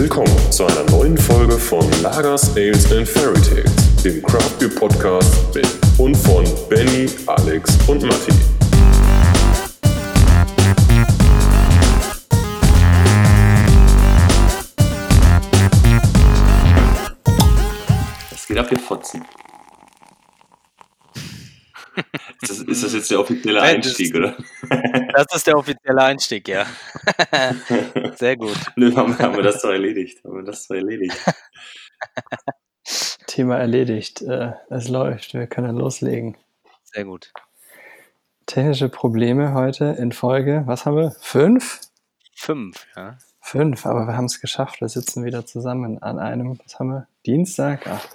Willkommen zu einer neuen Folge von Lagers, Ales and Fairy Tales, dem Craft Beer Podcast mit und von Benny, Alex und Matti. Was geht ab, ihr Fotzen? Ist das, ist das jetzt der offizielle Nein, das- Einstieg, oder? Das ist der offizielle Einstieg, ja. Sehr gut. Nö, haben, haben wir das doch erledigt. Haben wir das doch erledigt. Thema erledigt. Äh, es läuft. Wir können loslegen. Sehr gut. Technische Probleme heute in Folge. Was haben wir? Fünf? Fünf, ja. Fünf, aber wir haben es geschafft. Wir sitzen wieder zusammen an einem, was haben wir? Dienstag? Ach,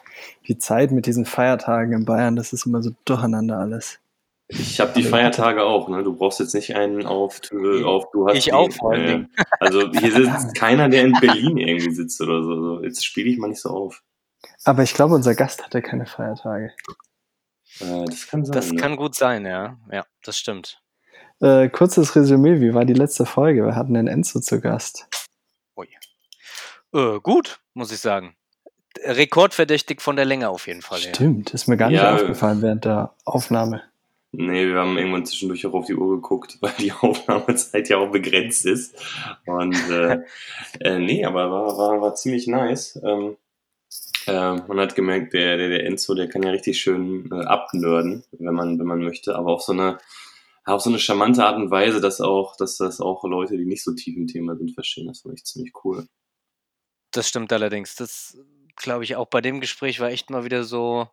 die Zeit mit diesen Feiertagen in Bayern, das ist immer so durcheinander alles. Ich habe die Feiertage auch, ne? Du brauchst jetzt nicht einen auf, auf du hast Ich auch, vor allen äh, Dingen. Also hier sitzt keiner, der in Berlin irgendwie sitzt oder so. So, Jetzt spiele ich mal nicht so auf. Aber ich glaube, unser Gast hatte keine Feiertage. Äh, das kann sein. Das ne? kann gut sein, ja. Ja, das stimmt. Äh, kurzes Resümee, wie war die letzte Folge? Wir hatten den Enzo zu Gast. Äh, gut, muss ich sagen. Rekordverdächtig von der Länge auf jeden Fall. Ja. Stimmt, ist mir gar nicht Ja, aufgefallen während der Aufnahme. Nee, wir haben irgendwann zwischendurch auch auf die Uhr geguckt, weil die Aufnahmezeit ja auch begrenzt ist. Und äh, äh, nee, aber war, war, war ziemlich nice. Ähm, äh, man hat gemerkt, der, der, der Enzo, der kann ja richtig schön äh, abnörden, wenn man, wenn man möchte, aber auf so eine auf so eine charmante Art und Weise, dass auch, dass das auch Leute, die nicht so tief im Thema sind, verstehen. Das fand ich ziemlich cool. Das stimmt allerdings. Das glaube ich auch bei dem Gespräch war echt mal wieder so.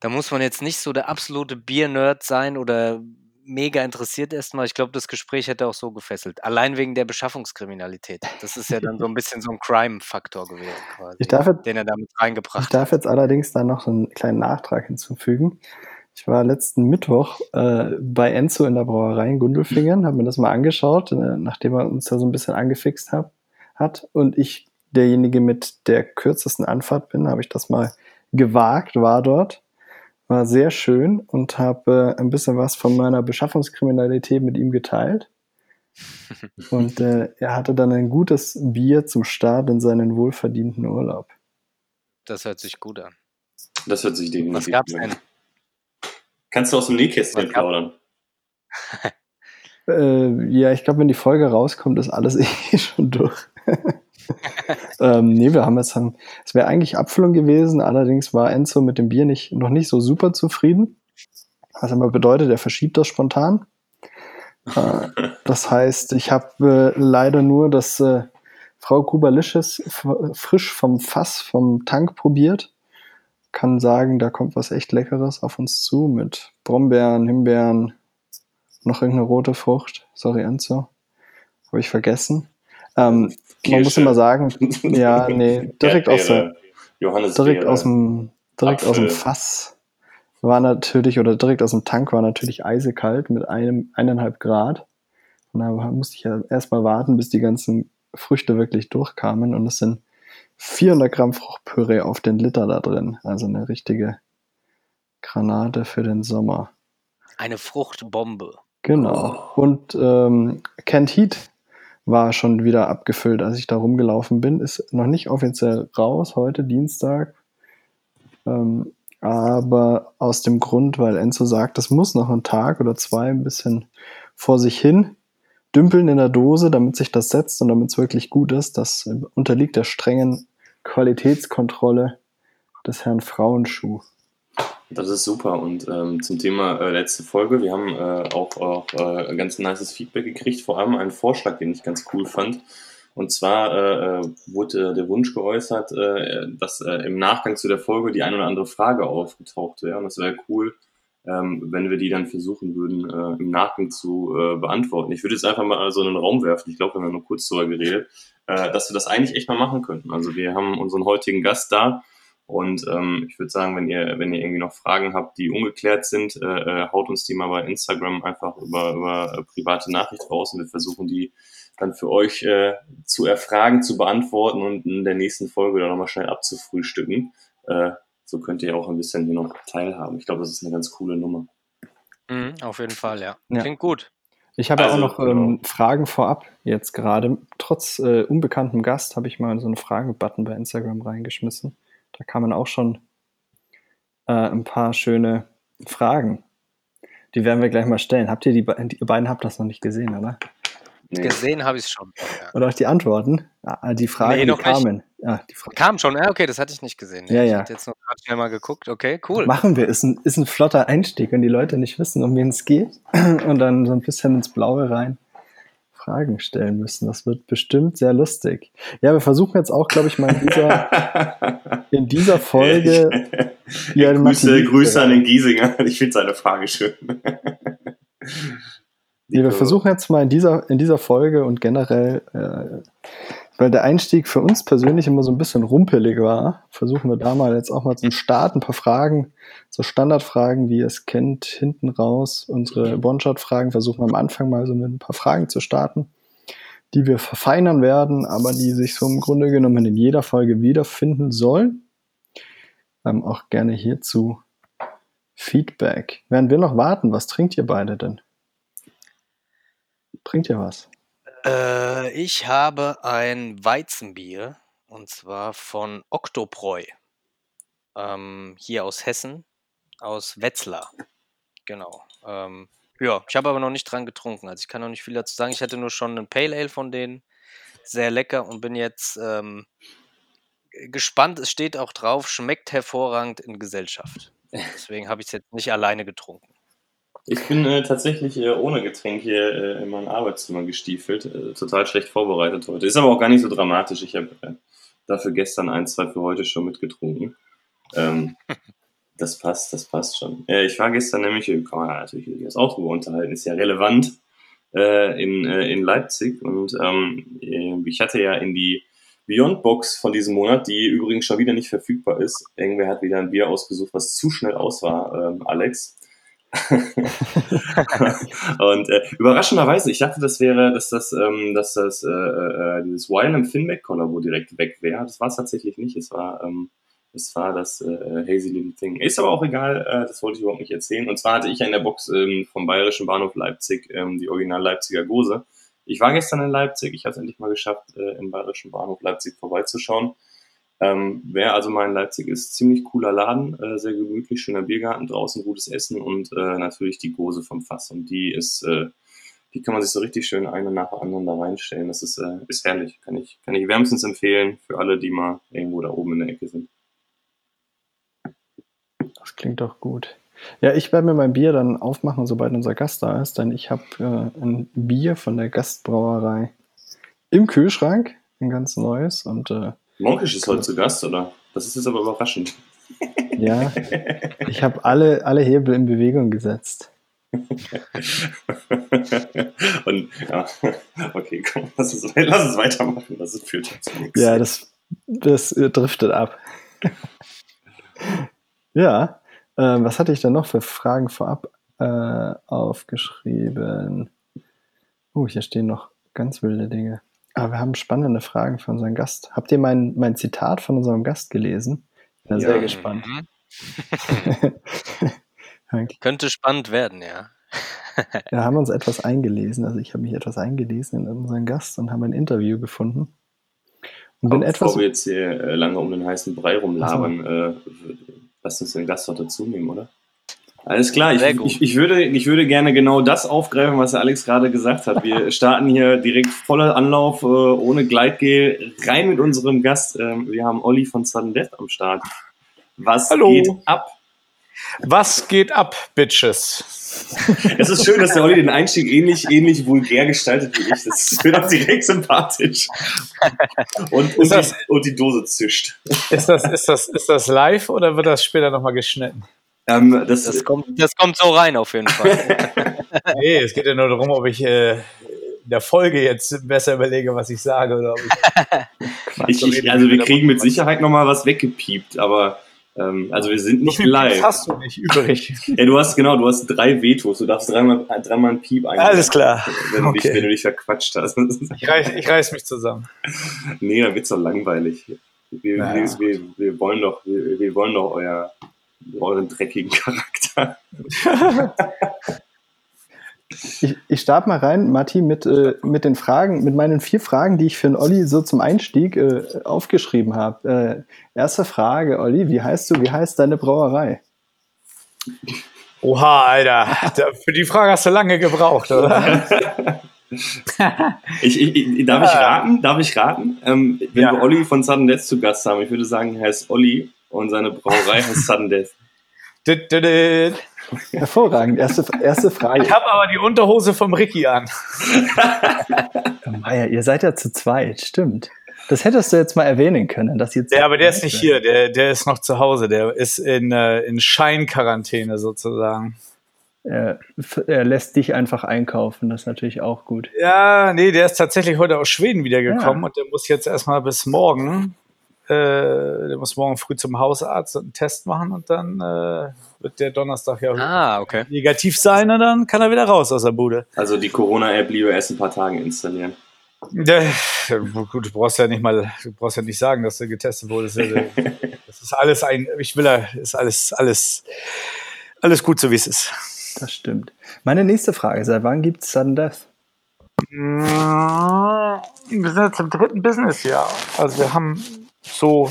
Da muss man jetzt nicht so der absolute Bier-Nerd sein oder mega interessiert erstmal. Ich glaube, das Gespräch hätte auch so gefesselt. Allein wegen der Beschaffungskriminalität. Das ist ja dann so ein bisschen so ein Crime-Faktor gewesen, quasi, Ich darf jetzt den er damit Ich reingebracht darf jetzt allerdings da noch so einen kleinen Nachtrag hinzufügen. Ich war letzten Mittwoch äh, bei Enzo in der Brauerei in Gundelfingen, habe mir das mal angeschaut, äh, nachdem er uns da so ein bisschen angefixt hab, hat. Und ich derjenige mit der kürzesten Anfahrt bin, habe ich das mal gewagt, war dort. War sehr schön und habe äh, ein bisschen was von meiner Beschaffungskriminalität mit ihm geteilt. Und äh, er hatte dann ein gutes Bier zum Start in seinen wohlverdienten Urlaub. Das hört sich gut an. Das hört sich definitiv Was gab's an. denn? Kannst du aus dem Nähkästchen plaudern? Äh, ja, ich glaube, wenn die Folge rauskommt, ist alles eh schon durch. ähm, nee, wir haben jetzt dann, es wäre eigentlich Abfüllung gewesen, allerdings war Enzo mit dem Bier nicht, noch nicht so super zufrieden. Was aber bedeutet, er verschiebt das spontan. Äh, das heißt, ich habe äh, leider nur das äh, Frau Kubalicious frisch vom Fass, vom Tank probiert. Kann sagen, da kommt was echt Leckeres auf uns zu mit Brombeeren, Himbeeren, noch irgendeine rote Frucht. Sorry, Enzo. Habe ich vergessen. Ähm, man muss immer sagen, ja, nee, direkt aus, der, direkt aus dem, direkt aus dem. Fass war natürlich, oder direkt aus dem Tank war natürlich eisekalt mit einem, eineinhalb Grad. Und da musste ich ja erstmal warten, bis die ganzen Früchte wirklich durchkamen. Und es sind 400 Gramm Fruchtpüree auf den Liter da drin. Also eine richtige Granate für den Sommer. Eine Fruchtbombe. Genau. Und ähm, Kent Heat war schon wieder abgefüllt, als ich da rumgelaufen bin. Ist noch nicht offiziell raus, heute Dienstag. Ähm, aber aus dem Grund, weil Enzo sagt, das muss noch einen Tag oder zwei ein bisschen vor sich hin dümpeln in der Dose, damit sich das setzt und damit es wirklich gut ist. Das unterliegt der strengen Qualitätskontrolle des Herrn Frauenschuh. Das ist super. Und ähm, zum Thema äh, letzte Folge, wir haben äh, auch, auch äh, ganz nices Feedback gekriegt, vor allem einen Vorschlag, den ich ganz cool fand. Und zwar äh, äh, wurde der Wunsch geäußert, äh, dass äh, im Nachgang zu der Folge die eine oder andere Frage aufgetaucht wäre. Und das wäre cool, ähm, wenn wir die dann versuchen würden, äh, im Nachgang zu äh, beantworten. Ich würde jetzt einfach mal so in den Raum werfen, ich glaube, wir haben nur kurz darüber geredet, äh, dass wir das eigentlich echt mal machen könnten. Also wir haben unseren heutigen Gast da und ähm, ich würde sagen, wenn ihr, wenn ihr irgendwie noch Fragen habt, die ungeklärt sind, äh, äh, haut uns die mal bei Instagram einfach über, über äh, private Nachricht raus und wir versuchen die dann für euch zu erfragen, zu beantworten und in der nächsten Folge dann nochmal schnell abzufrühstücken. So könnt ihr auch ein bisschen hier noch teilhaben. Ich glaube, das ist eine ganz coole Nummer. Mhm, auf jeden Fall, ja. Ja. Klingt gut. Ich habe ja Also, auch noch ähm, Fragen vorab jetzt gerade. Trotz äh, unbekanntem Gast habe ich mal so einen Fragen-Button bei Instagram reingeschmissen. Da kamen auch schon äh, ein paar schöne Fragen. Die werden wir gleich mal stellen. Habt ihr die, die ihr beiden habt das noch nicht gesehen, oder? Nee. Gesehen habe ich es schon. Ja. Oder auch die Antworten? Ah, die Fragen, Nee, die kamen. Ja, die Fragen. Kam schon, ja, okay, das hatte ich nicht gesehen. Ja, ich ja. hatte jetzt noch gerade schnell mal geguckt. Okay, cool. Machen wir. Ist ein, ist ein flotter Einstieg, wenn die Leute nicht wissen, um wen es geht. Und dann so ein bisschen ins Blaue rein Fragen stellen müssen. Das wird bestimmt sehr lustig. Ja, wir versuchen jetzt auch, glaube ich, mal in dieser, in dieser Folge. Ja, Grüße, Grüße an den Giesinger. Ich finde seine Frage schön. Nee, wir versuchen jetzt mal in dieser, in dieser Folge und generell, äh, weil der Einstieg für uns persönlich immer so ein bisschen rumpelig war, versuchen wir da mal jetzt auch mal zum Start ein paar Fragen, so Standardfragen, wie ihr es kennt, hinten raus. Unsere One-Shot-Fragen versuchen wir am Anfang mal so mit ein paar Fragen zu starten, die wir verfeinern werden, aber die sich so im Grunde genommen in jeder Folge wiederfinden sollen. Ähm, auch gerne hierzu Feedback. Während wir noch warten, was trinkt ihr beide denn? Trinkt ihr was? Äh, ich habe ein Weizenbier und zwar von Oktopreu. Ähm, hier aus Hessen, aus Wetzlar. Genau. Ähm, ja, ich habe aber noch nicht dran getrunken. Also ich kann noch nicht viel dazu sagen. Ich hatte nur schon einen Pale Ale von denen. Sehr lecker und bin jetzt ähm, gespannt. Es steht auch drauf, schmeckt hervorragend in Gesellschaft. Deswegen habe ich es jetzt nicht alleine getrunken. Ich bin äh, tatsächlich äh, ohne Getränk hier äh, in mein Arbeitszimmer gestiefelt. Äh, total schlecht vorbereitet heute. Ist aber auch gar nicht so dramatisch. Ich habe äh, dafür gestern ein, zwei für heute schon mitgetrunken. Ähm, das passt, das passt schon. Ich war gestern nämlich, äh, kann man natürlich über das Auto unterhalten, ist ja relevant, in, in Leipzig. Und ähm, äh, ich hatte ja in die Beyond Box von diesem Monat, die übrigens schon wieder nicht verfügbar ist. Irgendwer hat wieder ein Bier ausgesucht, was zu schnell aus war, ähm, Alex. und äh, überraschenderweise, ich dachte, das wäre, dass das, ähm, dass das äh, äh, dieses Wylam Finback Kollabo direkt weg wäre. Das war es tatsächlich nicht. Es war, ähm, es war das äh, Hazy Little Thing. Ist aber auch egal, äh, das wollte ich überhaupt nicht erzählen. Und zwar hatte ich ja in der Box ähm, vom Bayerischen Bahnhof Leipzig ähm, die Original Leipziger Gose. Ich war gestern in Leipzig, ich habe es endlich mal geschafft, äh, im Bayerischen Bahnhof Leipzig vorbeizuschauen. Ähm, wer also mal in Leipzig ist, ziemlich cooler Laden, äh, sehr gemütlich, schöner Biergarten, draußen gutes Essen und äh, natürlich die Gose vom Fass. Und die ist, äh, die kann man sich so richtig schön eine nach der anderen da reinstellen. Das ist, äh, ist herrlich. Kann ich, kann ich wärmstens empfehlen für alle, die mal irgendwo da oben in der Ecke sind. Das klingt doch gut. Ja, ich werde mir mein Bier dann aufmachen, sobald unser Gast da ist, denn ich habe äh, ein Bier von der Gastbrauerei im Kühlschrank, ein ganz neues und äh, Monkisch ist heute zu Gast, oder? Das ist jetzt aber überraschend. ja, ich habe alle, alle Hebel in Bewegung gesetzt. Und ja, okay, komm, lass uns, lass uns weitermachen. Das führt ja zu nichts. Ja, das, das driftet ab. ja, äh, was hatte ich denn noch für Fragen vorab äh, aufgeschrieben? Oh, hier stehen noch ganz wilde Dinge. Aber wir haben spannende Fragen für unseren Gast. Habt ihr mein, mein Zitat von unserem Gast gelesen? Bin Ja. sehr gespannt. Mhm. Wir Könnte spannend werden, ja. haben uns etwas eingelesen, also ich habe mich etwas eingelesen in unseren Gast und haben ein Interview gefunden. Und bin Aber etwas. bevor wir jetzt hier äh, lange um den heißen Brei rumlabern, äh, lass uns den Gast doch dazu nehmen, oder? Alles klar, ich, ich, ich, würde, ich würde gerne genau das aufgreifen, was der Alex gerade gesagt hat. Wir starten hier direkt voller Anlauf, äh, ohne Gleitgel, rein mit unserem Gast. Ähm, wir haben Olli von Sudden Death am Start. Was Hallo. geht ab? Was geht ab, Bitches? Es ist schön, dass der Olli den Einstieg ähnlich, ähnlich vulgär gestaltet wie ich. Das wird auch direkt sympathisch. Und, und, Ist das- die, und die Dose zischt. Ist das, ist das, ist das live oder wird das später nochmal geschnitten? Ähm, das, Das kommt, das kommt so rein auf jeden Fall. Nee, es geht ja nur darum, ob ich äh, in der Folge jetzt besser überlege, was ich sage oder ob ich. ich, ich, also wir kriegen mit Sicherheit nochmal was weggepiept, aber ähm, also wir sind nicht live. hast du nicht übrig. Ja, du hast genau, du hast drei Vetos. Du darfst dreimal, dreimal ein Piep ein. Alles klar. Wenn du, dich, Okay. wenn du dich verquatscht hast. Ich reiß, ich reiß mich zusammen. nee, dann wird's doch langweilig. Wir, Ja, wir, ja. wir, wir wollen doch, wir, wir wollen doch euer, euren dreckigen Charakter. Ich, ich starte mal rein, Matti, mit, äh, mit den Fragen, mit meinen vier Fragen, die ich für den Olli so zum Einstieg äh, aufgeschrieben habe. Äh, erste Frage, Olli, wie heißt du, wie heißt deine Brauerei? Oha, Alter. Für die Frage hast du lange gebraucht, oder? ich, ich, darf ich raten? Darf ich raten? Ähm, wenn ja. wir Olli von Sudden Death zu Gast haben, ich würde sagen, er heißt Olli und seine Brauerei heißt Sudden Death. Hervorragend. Erste, erste Frage. Ich habe aber die Unterhose vom Ricky an. Meier, ihr seid ja zu zweit, stimmt. Das hättest du jetzt mal erwähnen können. Dass jetzt ja, aber der ist nicht hier, der, der ist noch zu Hause, der ist in, äh, in Scheinquarantäne sozusagen. Er, er, lässt dich einfach einkaufen, das ist natürlich auch gut. Ja, nee, der ist tatsächlich heute aus Schweden wiedergekommen ja. und der muss jetzt erstmal bis morgen äh, der muss morgen früh zum Hausarzt und einen Test machen und dann äh, wird der Donnerstag ja ah, okay. negativ sein und dann kann er wieder raus aus der Bude. Also die Corona-App lieber erst ein paar Tagen installieren. Ja, gut, du brauchst ja nicht mal, du brauchst ja nicht sagen, dass du getestet wurdest. Das ist alles ein, ich will ja, ist alles, alles, alles gut, so wie es ist. Das stimmt. Meine nächste Frage, seit wann gibt es Sudden Death? Wir sind jetzt im dritten Businessjahr. Also wir haben so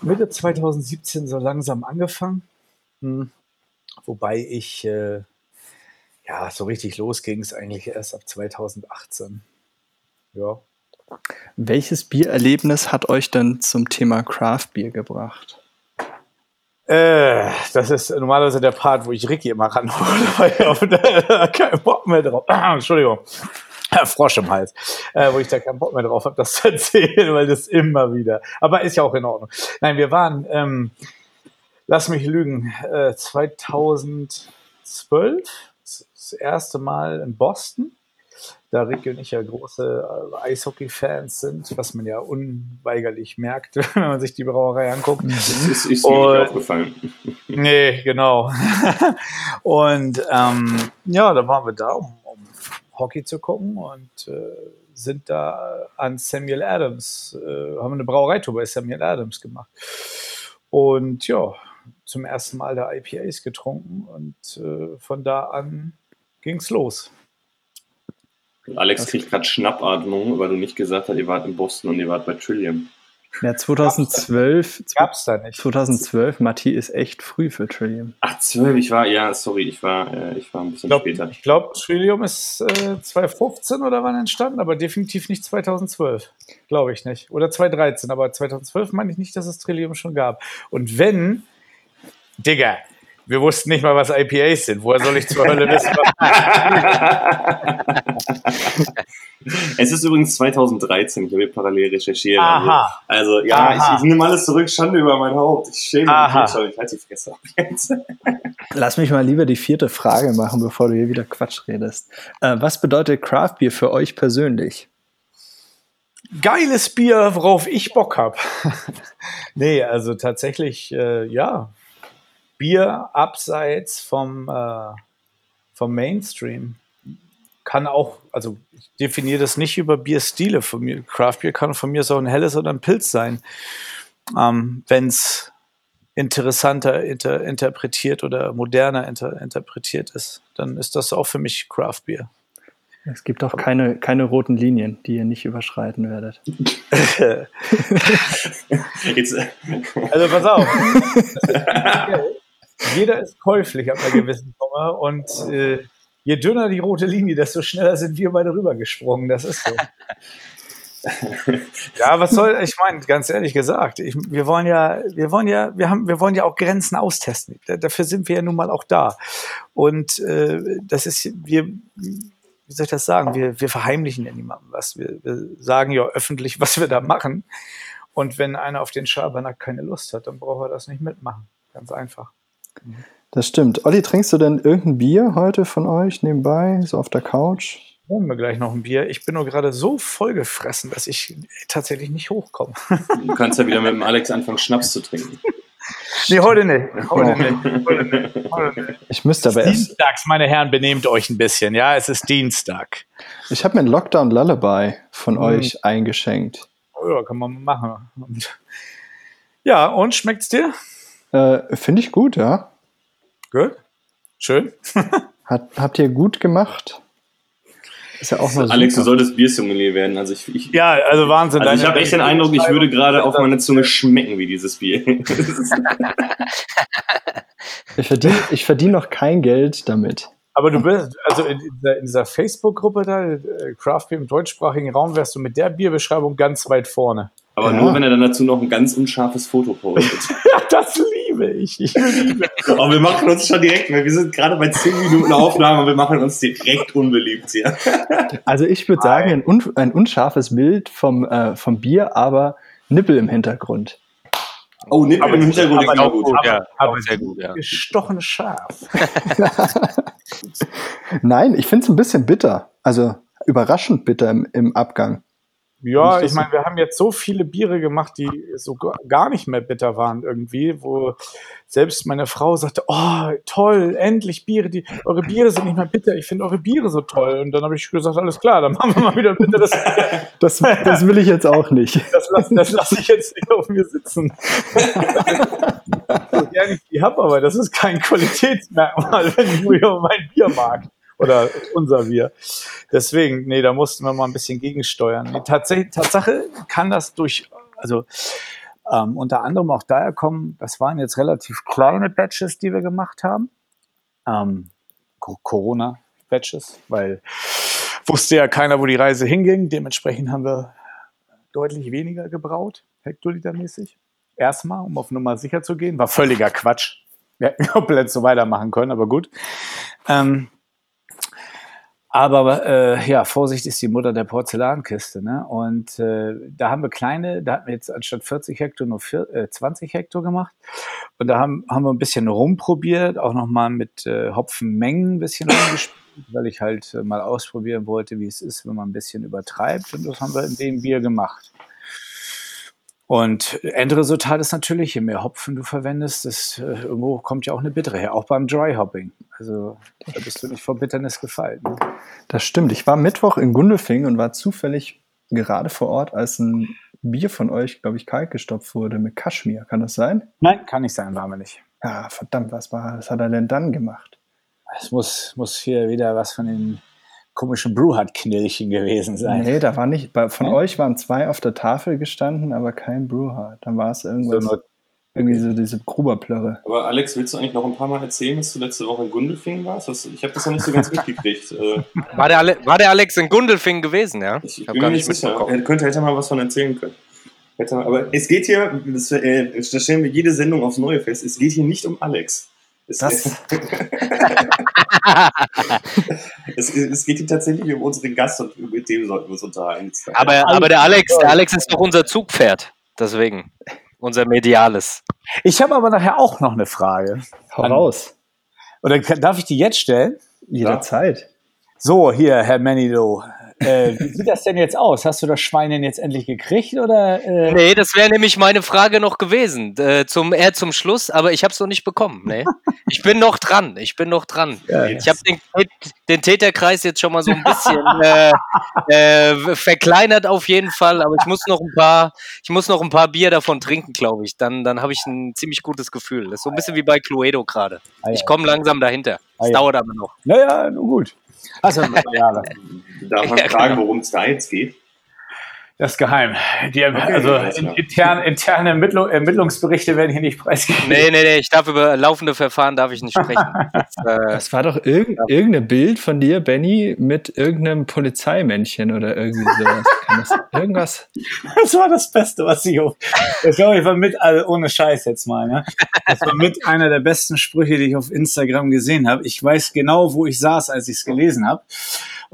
Mitte 2017 so langsam angefangen. Hm. Wobei ich, äh, ja, so richtig los ging es eigentlich erst ab 2018. Ja. Welches Biererlebnis hat euch denn zum Thema Craft Beer gebracht? Äh, das ist normalerweise der Part, wo ich Ricky immer ranhole, weil ich auf keinen Bock mehr drauf. Entschuldigung. Frosch im Hals, äh, wo ich da keinen Bock mehr drauf habe, das zu erzählen, weil das immer wieder. Aber ist ja auch in Ordnung. Nein, wir waren, ähm, lass mich lügen, äh, 2012 das erste Mal in Boston. Da Ricky und ich ja große äh, Eishockey-Fans sind, was man ja unweigerlich merkt, wenn man sich die Brauerei anguckt. Das ist, ist mir nicht aufgefallen. Nee, genau. und ähm, ja, da waren wir da, Hockey zu gucken und äh, sind da an Samuel Adams, äh, haben eine Brauereitour bei Samuel Adams gemacht. Und ja, zum ersten Mal da IPAs getrunken und äh, von da an ging es los. Alex kriegt gerade Schnappatmung, weil du nicht gesagt hast, ihr wart in Boston und ihr wart bei Trillium. Ja, 2012. Gab's da nicht. 2012, Matti ist echt früh für Trillium. Ach, 12, ich war, ja, sorry, ich war, äh, ich war ein bisschen glaub, später. Ich glaube, Trillium ist äh, 2015 oder wann entstanden, aber definitiv nicht 2012. Glaube ich nicht. Oder 2013, aber 2012 meine ich nicht, dass es Trillium schon gab. Und wenn, Digga, wir wussten nicht mal, was IPAs sind. Woher soll ich zur Hölle wissen, was Es ist übrigens 2013. Ich habe hier parallel recherchiert. Aha. Also, also ja, Aha. ich, ich, nehme alles zurück. Schande über mein Haupt. Ich schäme mich schon. Ich halte die Fresse auf jetzt. Lass mich mal lieber die vierte Frage machen, bevor du hier wieder Quatsch redest. Äh, was bedeutet Craft Beer für euch persönlich? Geiles Bier, worauf ich Bock habe. nee, also tatsächlich, äh, ja, Bier abseits vom, äh, vom Mainstream. Kann auch, also ich definiere das nicht über Bierstile. Von mir, Craft Beer kann von mir so ein helles oder ein Pilz sein. Ähm, Wenn es interessanter inter interpretiert oder moderner inter interpretiert ist, dann ist das auch für mich Craft Beer. Es gibt auch keine, keine roten Linien, die ihr nicht überschreiten werdet. Also pass auf. jeder ist käuflich ab einer gewissen Komma und äh, je dünner die rote Linie, desto schneller sind wir beide rübergesprungen. Das ist so. ja, was soll, ich meine, ganz ehrlich gesagt, ich, wir wollen ja, wir wollen ja, wir haben, wir wollen ja auch Grenzen austesten. dafür sind wir ja nun mal auch da. Und äh, das ist, wir, wie soll ich das sagen? Wir, wir verheimlichen ja niemandem was. Wir, wir sagen ja öffentlich, was wir da machen. Und wenn einer auf den Schabernack keine Lust hat, dann braucht er das nicht mitmachen. Ganz einfach. Das stimmt. Olli, trinkst du denn irgendein Bier heute von euch nebenbei, so auf der Couch? Holen wir gleich noch ein Bier. Ich bin nur gerade so vollgefressen, dass ich tatsächlich nicht hochkomme. Du kannst ja wieder mit dem Alex anfangen, Schnaps zu trinken. Nee, heute nicht. Heute nicht. Heute nicht. Heute nicht. Ich müsste aber erst. Dienstags, meine Herren, benehmt euch ein bisschen. Ja, es ist Dienstag. Ich habe mir ein Lockdown Lullaby von hm. euch eingeschenkt. Oh ja, kann man machen. Und ja, und schmeckt's dir? Äh, Finde ich gut, ja. Gut. Schön. Hat, habt ihr gut gemacht? Ist ja auch mal Alex, super. du solltest Biersommelier werden. Also ich, ich, ja, also Wahnsinn. Also ich habe echt den Eindruck, ich würde gerade auf meiner Zunge schmecken wie dieses Bier. ich verdiene ich verdien noch kein Geld damit. Aber du bist, also in dieser, dieser Facebook-Gruppe da, äh, Craft Beer im deutschsprachigen Raum, wärst du mit der Bierbeschreibung ganz weit vorne. Aber ja. nur, wenn er dann dazu noch ein ganz unscharfes Foto postet. ja, das liebe ich. Ich liebe Aber wir machen uns schon direkt, weil wir sind gerade bei 10 Minuten Aufnahme und wir machen uns direkt unbeliebt hier. Also ich würde sagen, ein, un ein, unscharfes Bild vom, äh, vom Bier, aber Nippel im Hintergrund. Oh, Nippel im Hintergrund ist auch gut. Aber, ja, aber sehr gut, ja. Gestochen scharf. Nein, ich finde es ein bisschen bitter. Also überraschend bitter im, im Abgang. Ja, ich meine, wir haben jetzt so viele Biere gemacht, die so gar nicht mehr bitter waren irgendwie, wo selbst meine Frau sagte, oh, toll, endlich Biere, die, eure Biere sind nicht mehr bitter, ich finde eure Biere so toll. Und dann habe ich gesagt, alles klar, dann machen wir mal wieder bitte das. Das, das will ich jetzt auch nicht. Das lasse das lass ich jetzt nicht auf mir sitzen. so gerne ich die habe, aber das ist kein Qualitätsmerkmal, wenn Julio mein Bier mag oder unser Wir. Deswegen, nee, da mussten wir mal ein bisschen gegensteuern. Die Tatsache kann das durch, also ähm, unter anderem auch daher kommen, das waren jetzt relativ kleine Batches, die wir gemacht haben. Ähm, Corona-Batches, weil wusste ja keiner, wo die Reise hinging. Dementsprechend haben wir deutlich weniger gebraut, hektolitermäßig. Erstmal, um auf Nummer sicher zu gehen. War völliger Quatsch. Wir hätten komplett so weitermachen können, aber gut. Ähm, aber äh, ja, Vorsicht ist die Mutter der Porzellankiste. Ne? Und äh, da haben wir kleine, da hatten wir jetzt anstatt 40 Hektar nur vier, äh, 20 Hektar gemacht. Und da haben, haben wir ein bisschen rumprobiert, auch nochmal mit äh, Hopfenmengen ein bisschen rumgespielt, weil ich halt äh, mal ausprobieren wollte, wie es ist, wenn man ein bisschen übertreibt. Und das haben wir in dem Bier gemacht. Und Endresultat ist natürlich, je mehr Hopfen du verwendest, das, äh, irgendwo kommt ja auch eine Bittere her, auch beim Dry Hopping. Also da bist du nicht vor Bitternis gefallen. Ne? Das stimmt. Ich war Mittwoch in Gundelfing und war zufällig gerade vor Ort, als ein Bier von euch, glaube ich, kalt gestopft wurde mit Kaschmir. Kann das sein? Nein, kann nicht sein, war wir nicht. Ja, verdammt, was, war, was hat er denn dann gemacht? Es muss, muss hier wieder was von den komischen Brewhard-Knillchen gewesen sein. Nee, da war nicht, bei, von ja? euch waren zwei auf der Tafel gestanden, aber kein Brewhard. Dann war es irgendwas, so irgendwie so diese Gruberplörre. Aber Alex, willst du eigentlich noch ein paar Mal erzählen, dass du letzte Woche in Gundelfing warst? Ich habe das noch nicht so ganz mitgekriegt. Äh. War der, Ale war der Alex in Gundelfing gewesen, ja? Ich, ich bin mir nicht sicher. Er könnte, hätte mal was von erzählen können. aber es geht hier, das, äh, das stellen wir jede Sendung aufs Neue fest, es geht hier nicht um Alex. Es, das. es, es, geht hier tatsächlich um unseren Gast und mit dem sollten wir uns unterhalten. Aber, aber der Alex, der Alex ist doch unser Zugpferd. Deswegen. Unser Mediales. Ich habe aber nachher auch noch eine Frage. Hau raus. Oder darf ich die jetzt stellen? Jederzeit. So, hier, Herr Manilow. Äh, wie sieht das denn jetzt aus? Hast du das Schwein denn jetzt endlich gekriegt? Oder, äh? Nee, das wäre nämlich meine Frage noch gewesen. Äh, zum, eher zum Schluss, aber ich habe es noch nicht bekommen. Nee. Ich bin noch dran. Ich bin noch dran. Ja, ich habe den, den, Täterkreis jetzt schon mal so ein bisschen äh, äh, verkleinert auf jeden Fall, aber ich muss noch ein paar, ich muss noch ein paar Bier davon trinken, glaube ich. Dann, dann habe ich ein ziemlich gutes Gefühl. Das ist so ein bisschen wie bei Cluedo gerade. Ah, ich komme langsam dahinter. Es dauert aber noch. Naja, gut. Also, ja, darf man fragen, worum es da jetzt geht? Das ist geheim. Die, also intern, interne Ermittlung, Ermittlungsberichte werden hier nicht preisgegeben. Nee, nee, nee, ich darf über laufende Verfahren darf ich nicht sprechen. Das, äh, das war doch irg ja. irgendein Bild von dir, Benny, mit irgendeinem Polizeimännchen oder irgendwie sowas. Kann das irgendwas? Das war das Beste, was ich auch. Das glaube ich war mit, also ohne Scheiß jetzt mal, ne? Das war mit einer der besten Sprüche, die ich auf Instagram gesehen habe. Ich weiß genau, wo ich saß, als ich es gelesen habe.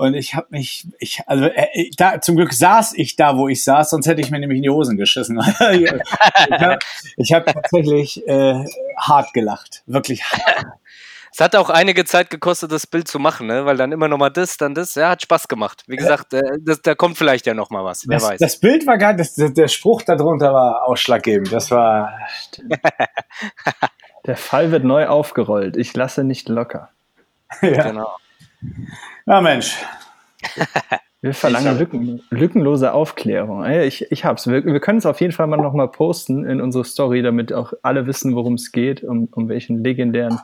Und ich habe mich, ich, also äh, da, zum Glück saß ich da, wo ich saß, sonst hätte ich mir nämlich in die Hosen geschissen. ich habe hab tatsächlich äh, hart gelacht, wirklich hart. Es hat auch einige Zeit gekostet, das Bild zu machen, ne? weil dann immer noch mal das, dann das. Ja, hat Spaß gemacht. Wie gesagt, äh, das, da kommt vielleicht ja noch mal was. Wer das, weiß. Das Bild war geil, das, der Spruch darunter war ausschlaggebend. Das war. der Fall wird neu aufgerollt. Ich lasse nicht locker. ja. Genau. Na Mensch. Wir verlangen Lücken, lückenlose Aufklärung. Ich, ich hab's. Wir, wir können es auf jeden Fall mal nochmal posten in unsere Story, damit auch alle wissen, worum es geht, um, um welchen legendären,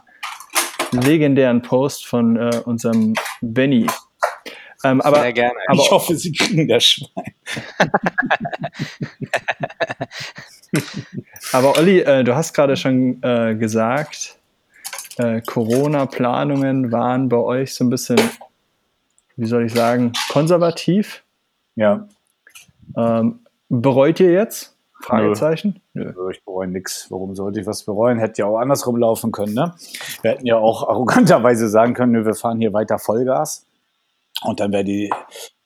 legendären Post von äh, unserem Benny. Ähm, aber, Sehr gerne. aber ich hoffe, Sie kriegen das Schwein. Aber Olli, äh, du hast gerade schon äh, gesagt, äh, Corona-Planungen waren bei euch so ein bisschen, wie soll ich sagen, konservativ. Ja, Ähm, bereut ihr jetzt? Fragezeichen? Nö. also ich bereue nichts. Warum sollte ich was bereuen? Hätte ja auch andersrum laufen können. Ne? Wir hätten ja auch arroganterweise sagen können, nö, wir fahren hier weiter Vollgas. Und dann wäre die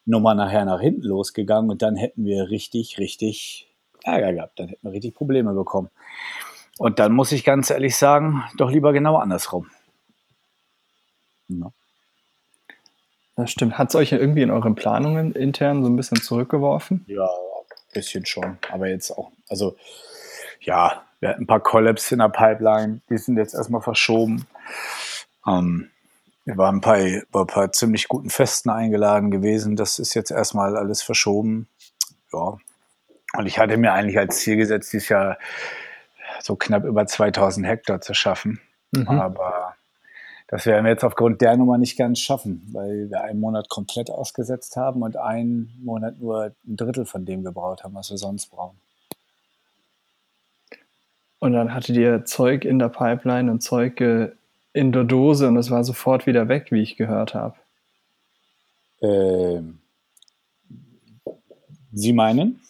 Nummer nachher nach hinten losgegangen und dann hätten wir richtig, richtig Ärger gehabt. Dann hätten wir richtig Probleme bekommen. Und dann muss ich ganz ehrlich sagen, doch lieber genau andersrum. Ja. Das stimmt. Hat es euch irgendwie in euren Planungen intern so ein bisschen zurückgeworfen? Ja, ein bisschen schon. Aber jetzt auch, also ja, wir hatten ein paar Collabs in der Pipeline, die sind jetzt erstmal verschoben. Ähm, wir waren bei, bei ein paar ziemlich guten Festen eingeladen gewesen. Das ist jetzt erstmal alles verschoben. Ja. Und ich hatte mir eigentlich als Ziel gesetzt, dieses Jahr so knapp über 2000 Hektar zu schaffen. Mhm. Aber das werden wir jetzt aufgrund der Nummer nicht ganz schaffen, weil wir einen Monat komplett ausgesetzt haben und einen Monat nur ein Drittel von dem gebraucht haben, was wir sonst brauchen. Und dann hattet ihr Zeug in der Pipeline und Zeug in der Dose und es war sofort wieder weg, wie ich gehört habe. Ähm, Sie meinen?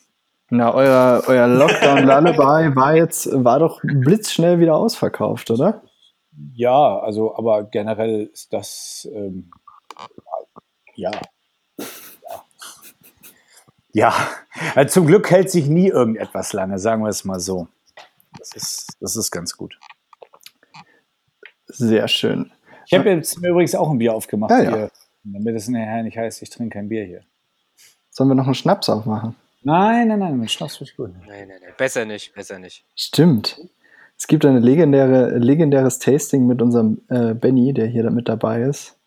Na, euer, euer Lockdown Lullaby war jetzt, war doch blitzschnell wieder ausverkauft, oder? Ja, also, aber generell ist das, ähm, ja. Ja. ja. Also zum Glück hält sich nie irgendetwas lange, sagen wir es mal so. Das ist, das ist ganz gut. Sehr schön. Ich habe jetzt mir übrigens auch ein Bier aufgemacht Ja, ja. hier, damit es nachher nicht heißt, ich trinke kein Bier hier. Sollen wir noch einen Schnaps aufmachen? Nein, nein, nein, mit Schnaps ich gut. Nee, nee, nee. Besser nicht, besser nicht. Stimmt. Es gibt ein legendäre, legendäres Tasting mit unserem äh, Benny, der hier mit dabei ist.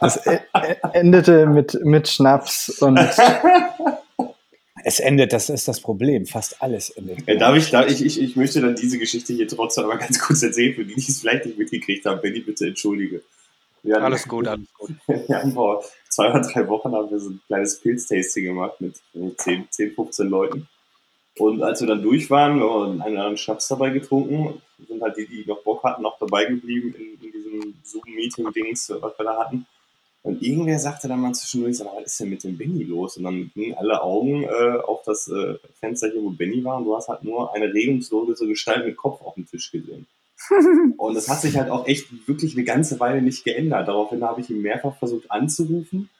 Das e e endete mit, mit Schnaps und Es endet, das ist das Problem. Fast alles endet. Ja, darf ich, darf ich, ich, ich möchte dann diese Geschichte hier trotzdem aber ganz kurz erzählen, für die, die es vielleicht nicht mitgekriegt haben. Benny, bitte entschuldige. Wir hatten- Alles gut, alles gut. Wir haben vor zwei oder drei Wochen haben wir so ein kleines Pilztasting gemacht mit 10, 10, 15 Leuten. Und als wir dann durch waren, haben wir einen oder anderen Schnaps dabei getrunken. Sind halt die, die noch Bock hatten, noch dabei geblieben in, in diesem Zoom-Meeting-Dings, was wir da hatten. Und irgendwer sagte dann mal zwischendurch, was ist denn mit dem Benny los? Und dann gingen alle Augen äh, auf das äh, Fenster hier, wo Benny war. Und du hast halt nur eine regungslose Gestalt mit Kopf auf dem Tisch gesehen. Und das hat sich halt auch echt wirklich eine ganze Weile nicht geändert. Daraufhin habe ich ihn mehrfach versucht anzurufen.